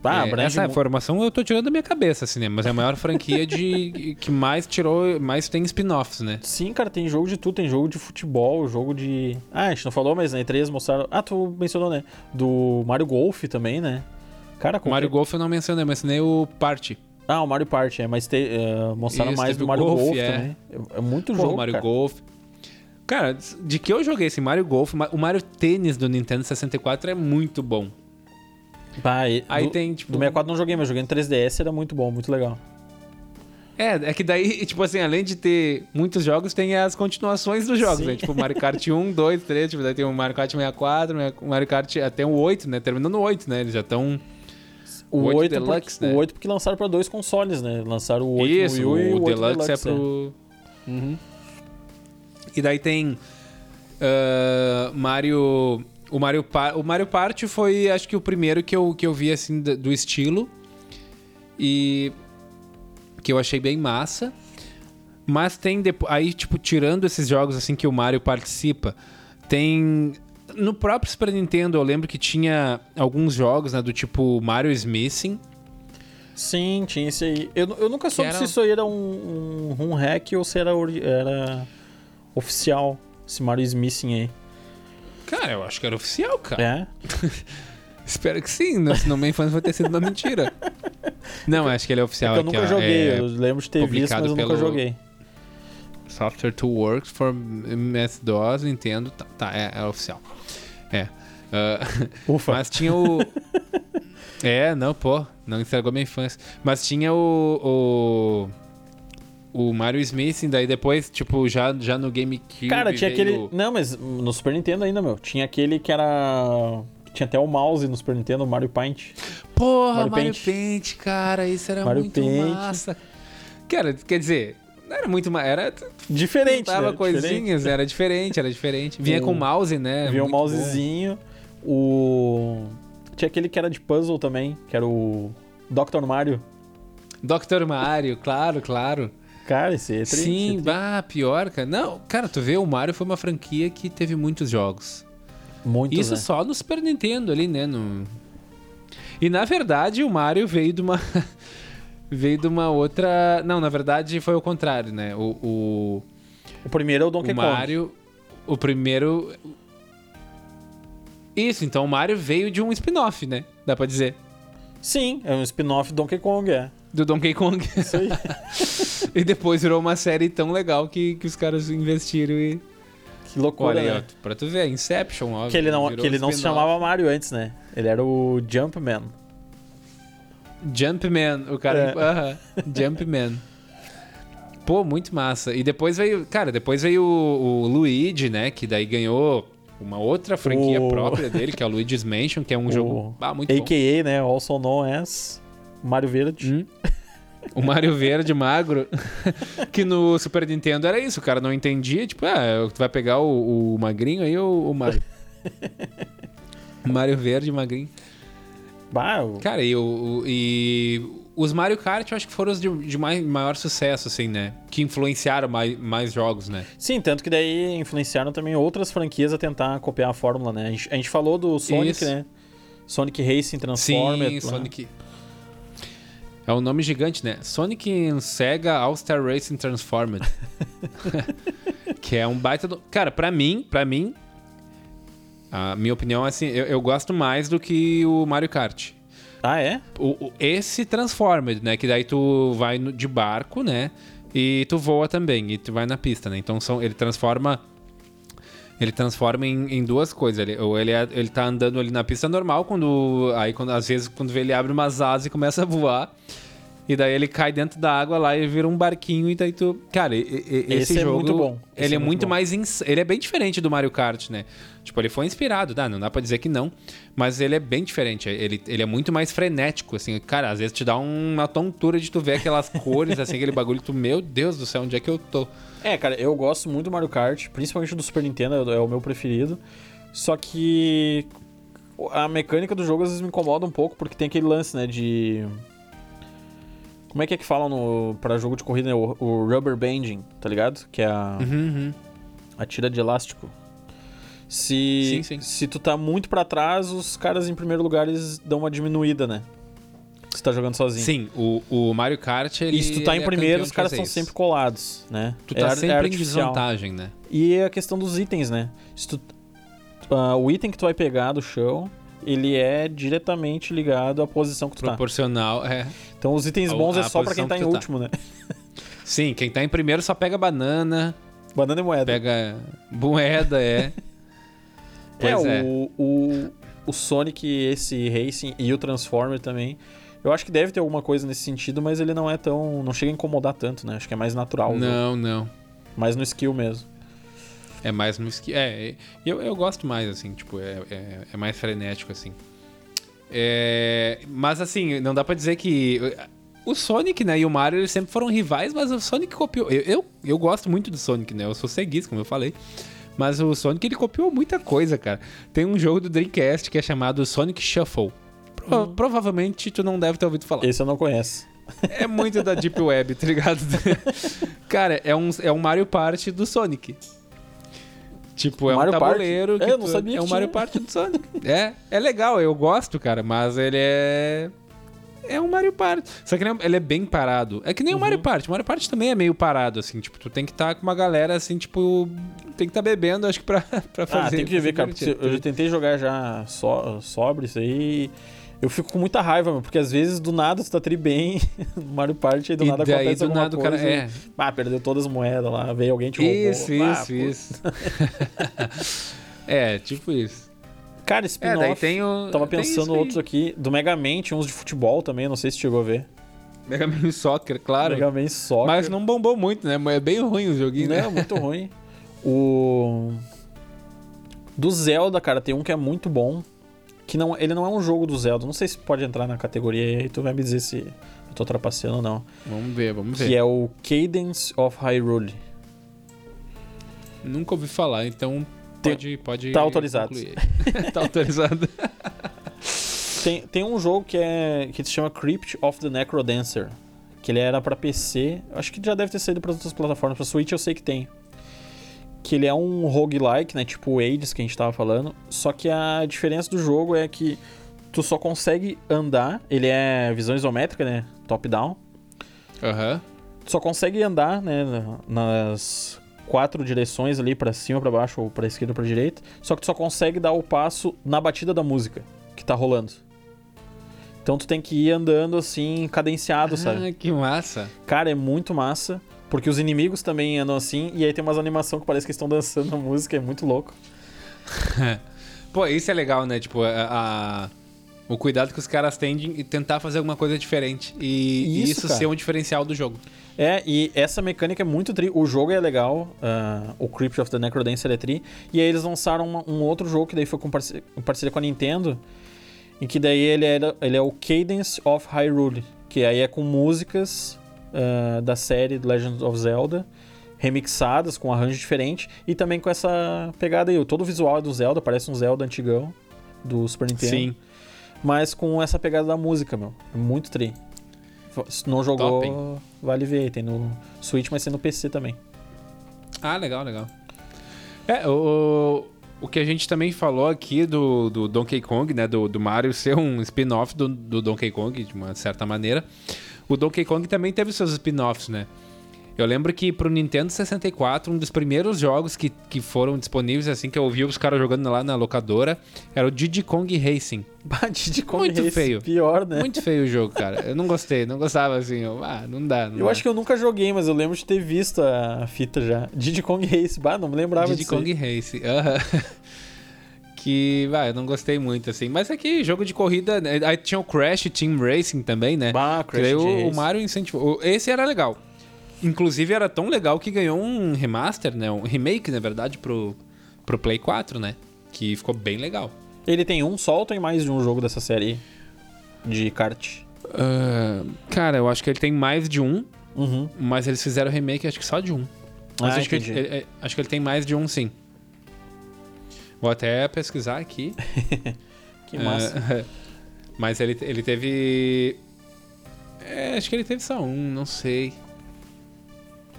Ah, É, essa mu- informação eu tô tirando da minha cabeça, assim, né? Mas é a maior franquia de <laughs> que mais tirou, mais tem spin-offs, né? Sim, cara, tem jogo de tudo, tem jogo de futebol, jogo de. Ah, a gente não falou, mas na E3 mostraram. Ah, tu mencionou, né? Do Mario Golf também, né? Cara, qualquer- Mario Golf eu não mencionei, mas mencionei o Party. Ah, o Mario Party, é, mas te... é, mostraram Isso, mais do Mario Golf, Golf, é. também. É, é muito Pô, jogo, Mario cara. Golf. Cara, de que eu joguei esse Mario Golf, o Mario Tênis do Nintendo 64 é muito bom. Bah, e- Aí do, tem, tipo. do 64 não joguei, mas joguei no 3DS, era muito bom, muito legal. É, é que daí, <laughs> tipo assim, além de ter muitos jogos, tem as continuações dos jogos, Sim. né? Tipo Mario Kart 1, 2, 3, tipo, daí tem o Mario Kart 64, o Mario Kart até o 8, né? Terminando no 8, né? Eles já estão. O O 8, 8 porque, Deluxe, né? o 8 porque lançaram pra dois consoles, né? Lançaram o 8 Isso, no Wii e o, o 8 Deluxe, é pro. Uhum. E daí tem. ah, Mario. O Mario, Pa- o Mario Party foi, acho que, o primeiro que eu, que eu vi, assim, do, estilo. E. Que eu achei bem massa. Mas tem. Aí, tipo, tirando esses jogos, assim, que o Mario participa, tem. No próprio Super Nintendo, eu lembro que tinha alguns jogos, né, do tipo Mario is Missing. Sim, tinha esse aí. Eu, eu nunca soube era- se isso aí era um, um, hack ou se era, era oficial, esse Mario is Missing aí. Cara, eu acho que era oficial, cara. É? <laughs> Espero que sim, né? senão minha infância vai ter sido uma mentira. <laughs> Não, acho que ele é É oficial. que eu aqui, nunca ó, joguei, é eu lembro de ter visto, mas eu nunca joguei. Software to Works for MS-DOS, Nintendo. Tá, tá, é, é oficial. É. Ah, <laughs> Ufa. mas tinha o. É, não, pô, não estragou minha infância. Mas tinha o. O, o Mario Smith, daí depois, tipo, já, já no GameCube. Cara, tinha veio- aquele. Não, mas no Super Nintendo ainda, meu. Tinha aquele que era. Tinha até o mouse no Super Nintendo, o Mario Paint. Porra, Mario Mario, Paint. Paint. cara, isso era Mario muito Paint. massa. Cara, quer dizer, não era muito mais. Era. Diferente, Tava né? coisinhas, era diferente, era diferente. <laughs> Vinha O- com mouse, né? Diferente. Vinha um muito bom. mousezinho. O. Tinha aquele que era de puzzle também, que era o. Dr. Mario. Dr. Mario, claro, claro. Cara, esse é tri- Sim, esse bah, pior, cara. Não, cara, tu vê, o Mario foi uma franquia que teve muitos jogos. Muitos, Isso né? só no Super Nintendo ali, né? No... E na verdade o Mario veio de uma. <laughs> veio de uma outra. Não, na verdade foi o contrário, né? O, o, O primeiro é o Donkey o Kong. Mario. O primeiro. Isso, então o Mario veio de um spin-off, né? Dá pra dizer. Sim, é um spin-off do Donkey Kong, é. Do Donkey Kong. Isso aí. <laughs> e depois virou uma série tão legal que, que os caras investiram e. que loucura, Olha né? ó, pra tu ver, Inception, óbvio. Que ele não, que ele não se chamava Mario antes, né? Ele era o Jumpman. Jumpman, o cara. É. Aham, Jumpman. Pô, muito massa. E depois veio. Cara, depois veio o, o Luigi, né? Que daí ganhou uma outra franquia O- própria dele, que é o Luigi's Mansion, que é um <laughs> O jogo ah, muito bom. A.K.A., né? Also known as Mario Verde. Hum. O Mario Verde magro, <laughs> que no Super Nintendo era isso, o cara não entendia, tipo, ah, tu vai pegar o, o magrinho aí ou o Mario? <laughs> Mario Verde magrinho. Bah, Cara, e, o, e os Mario Kart eu acho que foram os de, de mai- maior sucesso, assim, né? Que influenciaram mais, mais jogos, né? Sim, tanto que daí influenciaram também outras franquias a tentar copiar a fórmula, né? A gente, a gente falou do Sonic, Isso. né? Sonic Racing Transformer. Sim. Sonic. É um nome gigante, né? Sonic Sega All-Star Racing Transformed. <laughs> que é um baita do... Cara, pra mim, pra mim, a minha opinião é assim, eu, eu gosto mais do que o Mario Kart. Ah, é? O, o- esse Transformed, né? Que daí tu vai no- de barco, né? E tu voa também, e tu vai na pista, né? Então são, ele transforma. Ele transforma em, em duas coisas. Ele, ou ele, é- ele tá andando ali na pista normal, quando. Aí quando, às vezes quando vê, ele abre umas asas e começa a voar. E daí ele cai dentro da água lá e vira um barquinho e daí tu. Cara, e- e- esse, Esse é jogo. muito bom. Esse Ele é é muito mais. ins- Ele é bem diferente do Mario Kart, né? Tipo, ele foi inspirado, tá? Não dá pra dizer que não. Mas ele é bem diferente. Ele, ele é muito mais frenético, assim. Cara, às vezes te dá uma tontura de tu ver aquelas cores, assim, aquele bagulho. Tu, meu Deus do céu, onde é que eu tô? É, cara, eu gosto muito do Mario Kart, principalmente do Super Nintendo, é o- é o meu preferido. Só que a mecânica do jogo às vezes me incomoda um pouco, porque tem aquele lance, né, de... Como é que é que falam no, pra jogo de corrida, né? o, o rubber banding, tá ligado? Que é a, Uhum, uhum. a tira de elástico. Se, Sim, sim. se tu tá muito pra trás, os caras em primeiro lugar eles dão uma diminuída, né? Se tá jogando sozinho. Sim, o, o Mario Kart, ele E se tu tá em é primeiro, os caras estão sempre colados, né? Tu É tá é sempre em artificial. desvantagem, né? E a questão dos itens, né? Se tu, ah, o item que tu vai pegar do chão, ele é diretamente ligado à posição que tu tá. Proporcional, é. Então os itens A- bons é a só pra quem tá que em tá. último, né? <laughs> Sim, quem tá em primeiro só pega banana, Banana e moeda. pega moeda, é. Pois é, é. O, o, o Sonic, esse Racing e o Transformer também. Eu acho que deve ter alguma coisa nesse sentido, mas ele não é tão. não chega a incomodar tanto, né? Acho que é mais natural. Não, não. Mais no skill mesmo. É mais no esqui. É, é, eu, eu gosto mais, assim, tipo, é, é, é mais frenético, assim. É, mas, assim, não dá pra dizer que. O Sonic, né, e o Mario, eles sempre foram rivais, mas o Sonic copiou. Eu, eu, eu gosto muito do Sonic, né? Eu sou ceguista, como eu falei. Mas o Sonic, ele copiou muita coisa, cara. Tem um jogo do Dreamcast que é chamado Sonic Shuffle. Pro- Provavelmente tu não deve ter ouvido falar. Esse eu não conheço. É muito da Deep Web, tá ligado? <laughs> Cara, é um, é um Mario Party do Sonic. Tipo, é Mario um Party? tabuleiro. que É, eu não tu- sabia É um Mario. Party do Sonic. É, é legal, eu gosto, cara, mas ele é. É um Mario Party. Só que ele é, ele é bem parado. É que nem o Uhum. Mario Party. O Mario Party também é meio parado, assim. Tipo, tu tem que estar com uma galera, assim, tipo. Tem que estar bebendo, acho que pra, <laughs> pra fazer. Ah, tem que ver, cara. porque eu já tentei jogar já so, sobre isso aí. Eu fico com muita raiva, meu, porque às vezes do nada tu tá tri bem <laughs> no Mario Party e do e nada daí, acontece do alguma nada, coisa. cara. É, Ah, perdeu todas as moedas lá, veio alguém te roubou. isso, Ah, isso, isso. <laughs> é, tipo isso. Cara, É, spin-off. daí tem o. Tava isso pensando outros aqui, do Mega Man, tinha uns de futebol também, não sei se chegou a ver. Mega Man Soccer, claro. Mega Man Soccer. Mas não bombou muito, né? É bem ruim o joguinho, né? Não, muito <laughs> ruim. O. Do Zelda, cara, tem um que é muito bom. Que não, ele não é um jogo do Zelda. Não sei se pode entrar na categoria e aí tu vai me dizer se eu tô trapaceando ou não. Vamos ver, vamos ver. Que é o Cadence of Hyrule. Nunca ouvi falar, então pode. pode tá autorizado. <laughs> tá autorizado. Tem, tem um jogo que é que se chama Crypt of the Necrodancer. Que ele era pra PC. Acho que já deve ter saído para outras plataformas. Pra Switch eu sei que tem. Que ele é um roguelike, né? Tipo o Hades que a gente tava falando. Só que a diferença do jogo é que tu só consegue andar. Ele é visão isométrica, né? Top-down. Aham. Tu só consegue andar, né? na- Nas quatro direções ali pra cima, pra baixo ou pra esquerda ou pra direita. Só que tu só consegue dar o passo na batida da música que tá rolando. Então tu tem que ir andando assim, cadenciado, sabe? Ah, que massa. Cara, é muito massa. Porque os inimigos também andam assim, e aí tem umas animações que parece que estão dançando a música, é muito louco. <laughs> Pô, isso é legal, né? Tipo, a, a- o cuidado que os caras têm de tentar fazer alguma coisa diferente. E, e Isso, isso, ser um diferencial do jogo. É, e essa mecânica é muito tri. O jogo é legal, ah, o Crypt of the Necrodancer é tri. E aí eles lançaram uma- um outro jogo que daí foi com parceria, parceria com a Nintendo. Em que daí ele, era, ele é o Cadence of Hyrule. Que aí é com músicas ah, da série Legend of Zelda. Remixadas, com arranjo diferente. E também com essa pegada aí. Todo o visual é do Zelda, parece um Zelda antigão. Do Super Nintendo. Sim. Mas com essa pegada da música, meu. É muito tri. Se não jogou, Top, vale ver. Tem no Switch, mas tem no PC também. Ah, legal, legal. É, o, o que a gente também falou aqui do, do Donkey Kong, né? Do, do Mario ser um spin-off do, do Donkey Kong, de uma certa maneira. O Donkey Kong também teve seus spin-offs, né? Eu lembro que pro Nintendo 64, um dos primeiros jogos que, que foram disponíveis, assim, que eu ouvi os caras jogando lá na locadora, era o Diddy Kong Racing. <laughs> De Kong Muito Race, feio. Pior, né? Muito feio o jogo, cara. Eu não gostei, não gostava assim. Eu, ah, não dá. Não Eu dá. acho que eu nunca joguei, mas eu lembro de ter visto a fita já. Diddy Kong Race, bah, não me lembrava Diddy disso. aí. Kong Race. aham. <laughs> que, vai, eu não gostei muito, assim. Mas é que jogo de corrida. né, Aí tinha o Crash Team Racing também, né? Bah, Que Crash daí o, Team o Race. Mario incentivou. o- Esse era legal. Inclusive era tão legal que ganhou um remaster, né? Um remake, na verdade, pro, pro Play 4, né? Que ficou bem legal. Ele tem um só ou tem mais de um jogo dessa série de kart? Ah, cara, eu acho que ele tem mais de um, Uhum. mas eles fizeram remake, acho que só de um. Mas Ah, acho, que entendi. ele, é- acho que ele tem mais de um, sim. Vou até pesquisar aqui. <laughs> que massa. É, <laughs> mas ele, ele teve. É, acho que ele teve só um, não sei.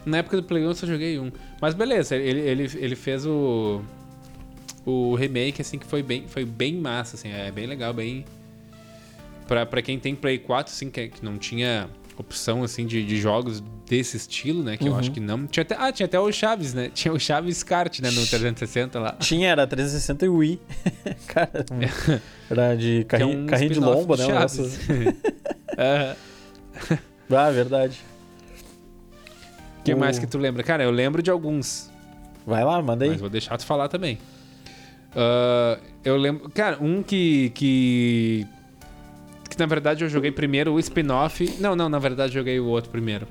Na época do Play 1 eu só joguei um. Mas beleza, ele, ele, ele fez o. O remake, assim, que foi bem, foi bem massa, assim, é bem legal, bem. Pra, pra quem tem Play 4, assim, que, que não tinha opção, assim, de, de jogos desse estilo, né? Que eu acho que não. Tinha até, ah, tinha até o Chaves, né? <laughs> Tinha o Chaves Kart, né? No 360 lá. Tinha, era 360 e Wii. <laughs> Cara, era de é carrinho, um carrinho de lomba, né? Chaves. <laughs> Ah, verdade. O que mais que tu lembra? Cara, eu lembro de alguns. Vai lá, manda aí. Mas vou deixar tu falar também. Ah, eu lembro. Cara, um que, que. Que na verdade eu joguei primeiro o spin-off. Não, não, na verdade eu joguei o outro primeiro.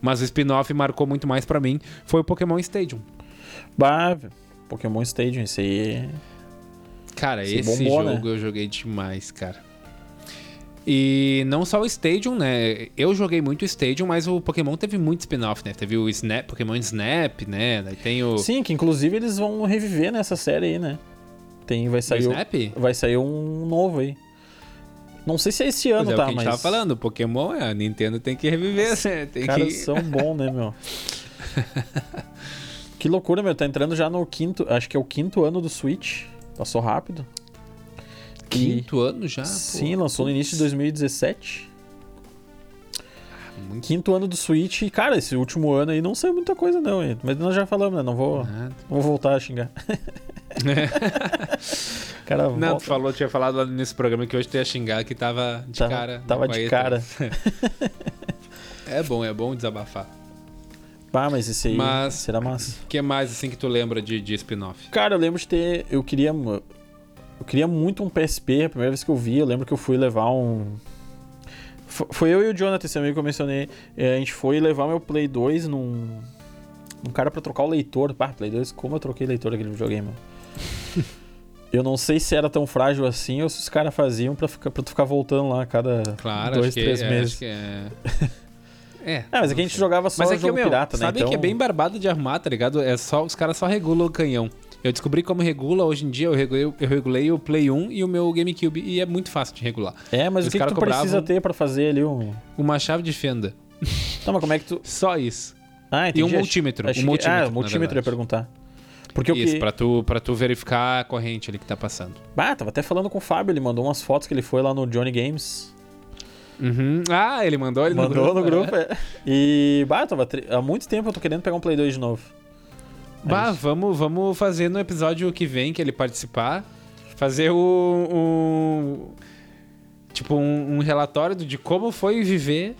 Mas o spin-off marcou muito mais pra mim. Foi o Pokémon Stadium. Bah, Pokémon Stadium, esse aí. Cara, Esse esse bombou, né? jogo eu joguei demais, cara. E não só o Stadium, né? Eu joguei muito o Stadium, mas o Pokémon teve muito spin-off, né? Teve o Snap, Pokémon Snap, né? Daí tem o. Sim, que inclusive eles vão reviver nessa série aí, né? Tem, vai o sair, o- Snap? vai sair um novo aí. Não sei se é esse Pois ano, é, o tá? que a gente mas. tava falando, o Pokémon, a Nintendo tem que reviver, né? Tem Caras que... são bons, né, meu? <laughs> que loucura, meu. Tá entrando já no quinto. Acho que é o quinto ano do Switch. Passou rápido. E- Quinto ano já? pô. Sim, lançou no início de 2017. Muito Quinto ano do Switch. E, cara, esse último ano aí não saiu muita coisa, não. Mas nós já falamos, né? Não vou, não vou voltar a xingar. <laughs> <laughs> cara, Não, volta. tu falou, tinha falado nesse programa que hoje tu ia xingar que tava de Tava- cara. tava de cara. <laughs> É bom, é bom desabafar. Pá, mas esse aí Mas- será massa. O que mais, assim, que tu lembra de, de spin-off? Cara, eu lembro de ter. Eu queria. Eu queria muito um PSP. A primeira vez que eu vi, eu lembro que eu fui levar um. Fo- Foi eu e o Jonathan, esse amigo que eu mencionei. É, A gente foi levar meu Play 2 num. Um cara pra trocar o leitor. Pá, Play 2, como eu troquei leitor daquele videogame, meu. <laughs> Eu não sei se era tão frágil assim ou se os caras faziam pra, ficar, pra tu ficar voltando lá a cada Claro, dois, que, três é, meses. que é... <laughs> é. Ah, mas é que a gente sei. jogava só Mas é que, jogo meu, pirata, né? sabe Então, que é bem barbado de arrumar, tá ligado? É só, os caras só regulam o canhão. Eu descobri como regula hoje em dia, eu regulei, eu regulei o Play 1 e o meu GameCube, e é muito fácil de regular. É, mas Os o que, que tu precisa ter pra fazer ali um. Uma chave de fenda. Não, mas como é que tu. <laughs> Só isso. Ah, E entendi. um Achei- multímetro. achei um multímetro, Ah, multímetro ia perguntar. Porque Isso, que. pra, tu, pra tu verificar a corrente ali que tá passando. Ah, tava até falando com o Fábio, ele mandou umas fotos que ele foi lá no Johnny Games. Uhum. Ah, ele mandou ele mandou no grupo, né? é. E, bah, tava tri- há muito tempo eu tô querendo pegar um Play 2 de novo. Bah, Aí- vamos, vamos fazer no episódio que vem que ele participar, fazer o. o- tipo, um, um relatório de como foi viver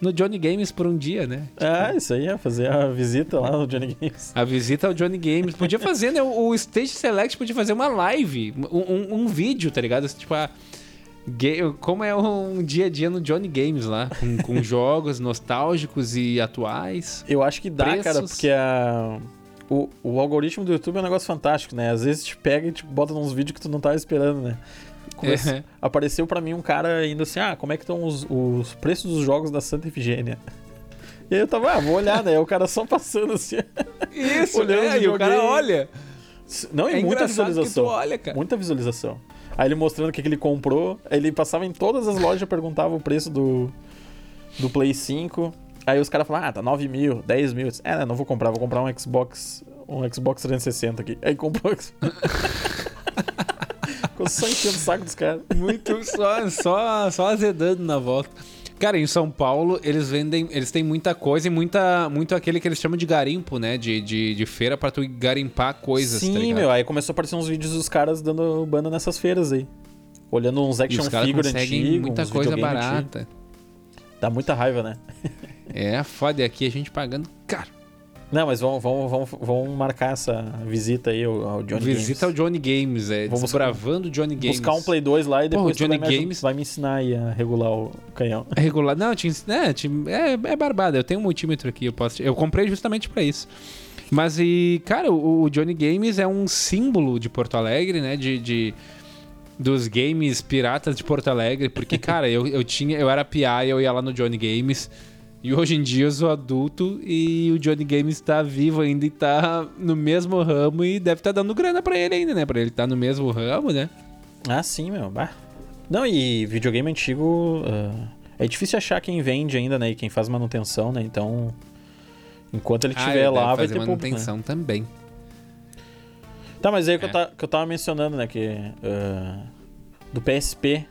no Johnny Games por um dia, né? Ah, isso aí, é fazer a visita lá no Johnny Games. A visita ao Johnny Games. Podia fazer, né? O, Stage Select podia fazer uma live, um, um- um vídeo, tá ligado? Tipo, a, como é um dia a dia no Johnny Games lá, com, com <laughs> jogos nostálgicos e atuais. Eu acho que dá, Preços. cara, porque a. O, o algoritmo do YouTube é um negócio fantástico, né? Às vezes te pega e te bota nos vídeos que tu não tava esperando, né? Comece-. Apareceu pra mim um cara indo assim, ah, como é que estão os, os preços dos jogos da Santa Efigênia? <laughs> E aí eu tava, ah, vou olhar, né? O cara só passando assim. <laughs> Isso, Olhando né? E o cara olha. Não, e É muita visualização. olha, cara. Muita visualização. Aí ele mostrando o que, que ele comprou. Ele passava em todas as lojas, perguntava o preço do, do Play 5. Aí os caras falavam, ah, tá 9 mil, 10 mil. Disse, É, né, não vou comprar, vou comprar um Xbox, um Xbox 360 aqui. Aí comprou o Xbox. <laughs> Ficou só enchendo o saco dos caras. Muito só, só, só azedando na volta. Cara, em São Paulo, eles vendem. Eles têm muita coisa e muita, muito aquele que eles chamam de garimpo, né? De, de, de feira pra tu garimpar coisas, tá Sim, ligado? meu. Aí começou a aparecer uns vídeos dos caras dando banda nessas feiras aí. Olhando uns action figure conseguem antigos, muita coisa videogame antigo. barata. Dá muita raiva, né? É, foda. E aqui a gente pagando caro. Não, mas vamos, vamos, vamos, vamos marcar essa visita aí ao, ao Johnny Visita ao Games. Johnny Games, é. Buscar- Desbravando o Johnny Games. Buscar um Play 2 lá e depois o tu vai Johnny me, Games- vai me ensinar aí a regular o canhão. É <laughs> regular. Não, tinha, é, tinha- é, é barbada. Eu tenho um multímetro aqui, eu posso. Eu comprei justamente pra isso. Mas e, cara, o, o Johnny Games é um símbolo de Porto Alegre, né? De, de- dos games piratas de Porto Alegre, porque, cara, eu, eu tinha, eu era PI, eu ia lá no Johnny Games E hoje em dia eu sou adulto e o Johnny Games tá vivo ainda e tá no mesmo ramo e deve estar tá dando grana pra ele ainda, né? Pra ele estar tá no mesmo ramo, né? Ah, sim, meu. Bah. Não, e videogame antigo. Uh, é difícil achar quem vende ainda, né? E quem faz manutenção, né? Então. Enquanto ele estiver ah, lá, vai ter manutenção público, né? também. Tá, mas aí é. que, eu ta, que eu tava mencionando, né? Que. Uh, do PSP.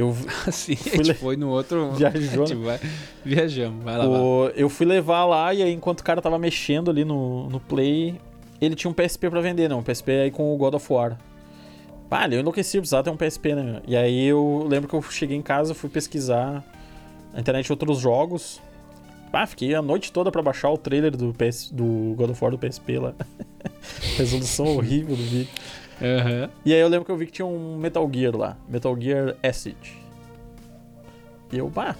Eu <laughs> Sim, <laughs> fui a gente foi no outro. <laughs> Viajou. Vai... Viajamos, vai lá. O... Eu fui levar lá e aí, enquanto o cara tava mexendo ali no, no Play, ele tinha um PSP pra vender, não. Um PSP aí com o God of War. Ah, eu enlouqueci, precisava ter um PSP, né? E aí eu lembro que eu cheguei em casa, fui pesquisar na internet outros jogos. Ah, fiquei a noite toda para baixar o trailer do, PS, do God of War do PSP lá. Resolução horrível do vídeo. Uhum. E aí eu lembro que eu vi que tinha um Metal Gear lá. Metal Gear Acid. E eu, bah,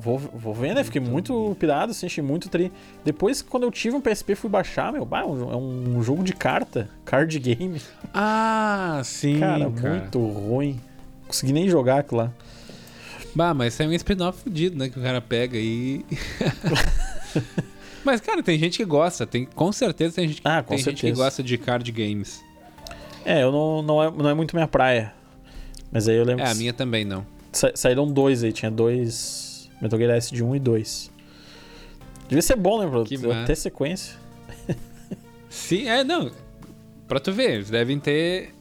vou, vou ver, né? Fiquei muito pirado, assim, achei muito tri. Depois, quando eu tive um PSP, fui baixar, meu, bah, é um jogo de carta, card game. Ah, sim. Cara, cara. muito ruim. Consegui nem jogar aquilo lá. Bah, mas isso é um spin-off fudido, né? Que o cara pega e. <laughs> mas, cara, tem gente que gosta. Tem, com certeza tem gente, ah, tem certeza. gente que gosta de card games. É, eu não, não, é, não é muito minha praia. Mas aí eu lembro. É, a minha também não. Sa saíram dois aí, tinha dois. Metal Gear S de 1 um e 2. Devia ser bom, né, bro? Que ter sequência. <laughs> Sim, é, não. Pra tu ver, eles devem ter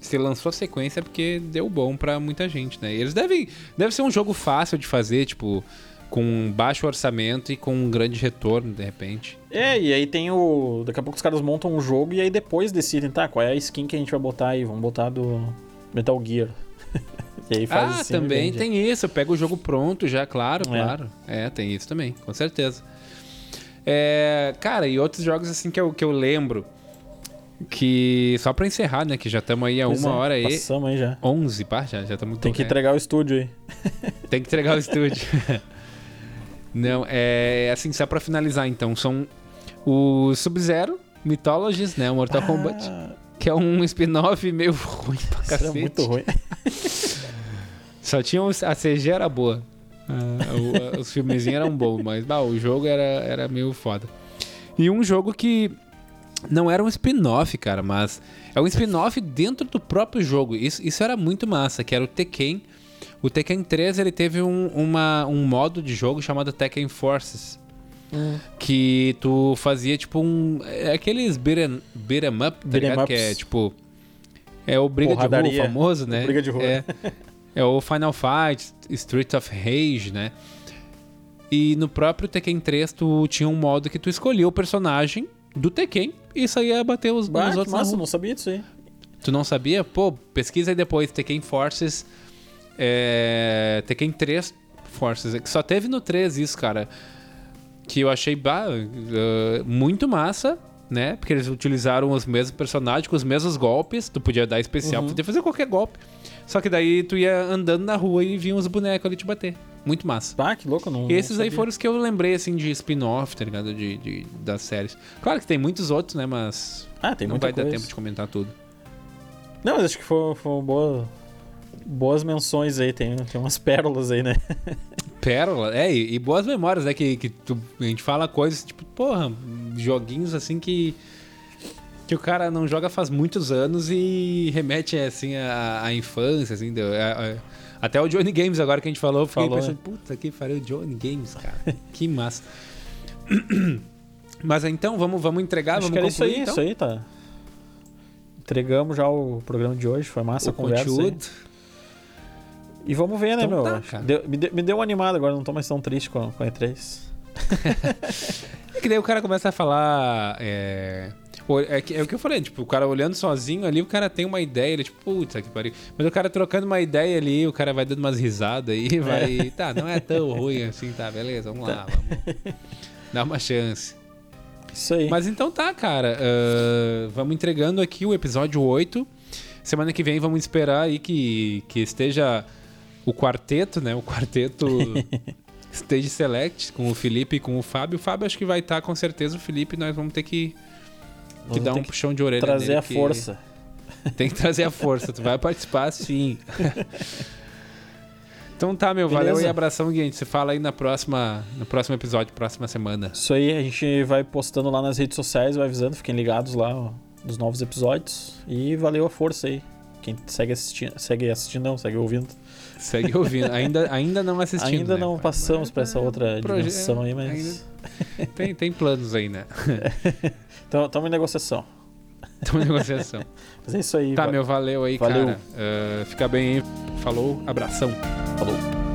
se lançou a sequência porque deu bom para muita gente, né? Eles devem. Deve ser um jogo fácil de fazer, tipo, com baixo orçamento e com um grande retorno, de repente. É, e aí tem o. Daqui a pouco os caras montam um jogo e aí depois decidem, tá, qual é a skin que a gente vai botar aí? Vamos botar do Metal Gear. <laughs> e aí faz ah, assim, também tem isso. Pega o jogo pronto já, claro, é. claro. É, tem isso também, com certeza. É, cara, e outros jogos assim que eu, que eu lembro que só pra encerrar, né? Que já estamos aí a uma é, hora aí. Passamos aí já. 11, pá, já estamos Tem que entregar o estúdio aí. Tem que entregar o <laughs> estúdio. Não, é assim, só pra finalizar então, são o Sub-Zero, Mythologies, né? O Mortal ah. Kombat. Que é um spin-off meio <laughs> ruim pra cacete. Era muito ruim. <laughs> só tinha a CG era boa. Ah, o, os filmezinhos eram bons, mas bah, o jogo era, era meio foda. E um jogo que não era um spin-off, cara, mas é um spin-off dentro do próprio jogo. Isso, isso era muito massa, que era o Tekken. O Tekken 3 ele teve um, uma, um modo de jogo chamado Tekken Forces. Hum. Que tu fazia tipo um. É aqueles beat'em beat up, tá ligado? Que é tipo. É o Briga Porradaria. de Rua famoso, né? Briga de Rua. É, é o Final Fight, Street of Rage, né? E no próprio Tekken 3 tu tinha um modo que tu escolhia o personagem do Tekken e isso aí ia bater os, bah, os outros. Nossa, não sabia disso aí. Tu não sabia? Pô, pesquisa aí depois. Tekken Forces. É, Tekken 3 Forces. É que só teve no 3 isso, cara. Que eu achei bah, uh, muito massa, né? Porque eles utilizaram os mesmos personagens com os mesmos golpes. Tu podia dar especial, uhum. podia fazer qualquer golpe. Só que daí tu ia andando na rua e vinha uns bonecos ali te bater. Muito massa. Ah, que louco, não. E esses não aí foram os que eu lembrei, assim, de spin-off, tá ligado? De, de, das séries. Claro que tem muitos outros, né? Mas. Ah, tem não vai coisa. dar tempo de comentar tudo. Não, mas acho que foram, foram boa, boas menções aí. Tem, tem umas pérolas aí, né? <laughs> Pérola, é, e, e, boas memórias, né? Que, que tu, a gente fala coisas, tipo, porra, joguinhos assim que que o cara não joga faz muitos anos e remete assim à, à infância, assim, a, a, até o Johnny Games agora que a gente falou, falou, pensando, né? puta que farei o Johnny Games, cara. que massa. <clears throat> Mas então, vamos, vamos entregar, Acho vamos que concluir, isso aí, então? isso aí, tá. Entregamos já o programa de hoje, foi massa o a conversa. Conteúdo. E vamos ver, né, então, meu? Tá, deu, me, deu, me deu um animado agora, não tô mais tão triste com, com a E3. é <laughs> que daí o cara começa a falar. É é, é, o que eu falei, tipo, o cara olhando sozinho ali, o cara tem uma ideia, ele, tipo, putz, que pariu. Mas o cara trocando uma ideia ali, o cara vai dando umas risadas aí, vai. É. Tá, não é tão ruim assim, tá, beleza, vamos lá, tá. vamos. Dá uma chance. Isso aí. Mas então tá, cara. Uh, vamos entregando aqui o episódio 8. Semana que vem vamos esperar aí que, que esteja o quarteto, né? O quarteto <laughs> Stage Select com o Felipe e com o Fábio. O Fábio acho que vai estar com certeza. O Felipe nós vamos ter que que dá um puxão de orelha Trazer a força. Tem que trazer a força. Tu vai participar sim. <laughs> Então tá, meu, valeu Beleza. e abração, gente se fala aí na próxima, no próximo episódio, próxima semana. Isso aí, a gente vai postando lá nas redes sociais, vai avisando, fiquem ligados lá ó, dos novos episódios. E valeu a força aí. Quem segue assistindo, segue assistindo não, segue ouvindo. Segue ouvindo. Ainda, ainda não assistindo. Ainda né, não passamos Mas, pra essa é, outra proje- dimensão aí, mas. Tem, tem planos aí, né? <laughs> Então, estamos em negociação. Estamos em negociação. <laughs> Mas é isso aí. Tá, va- meu, valeu aí, Valeu. cara. Ah, fica bem aí. Falou, abração. Falou.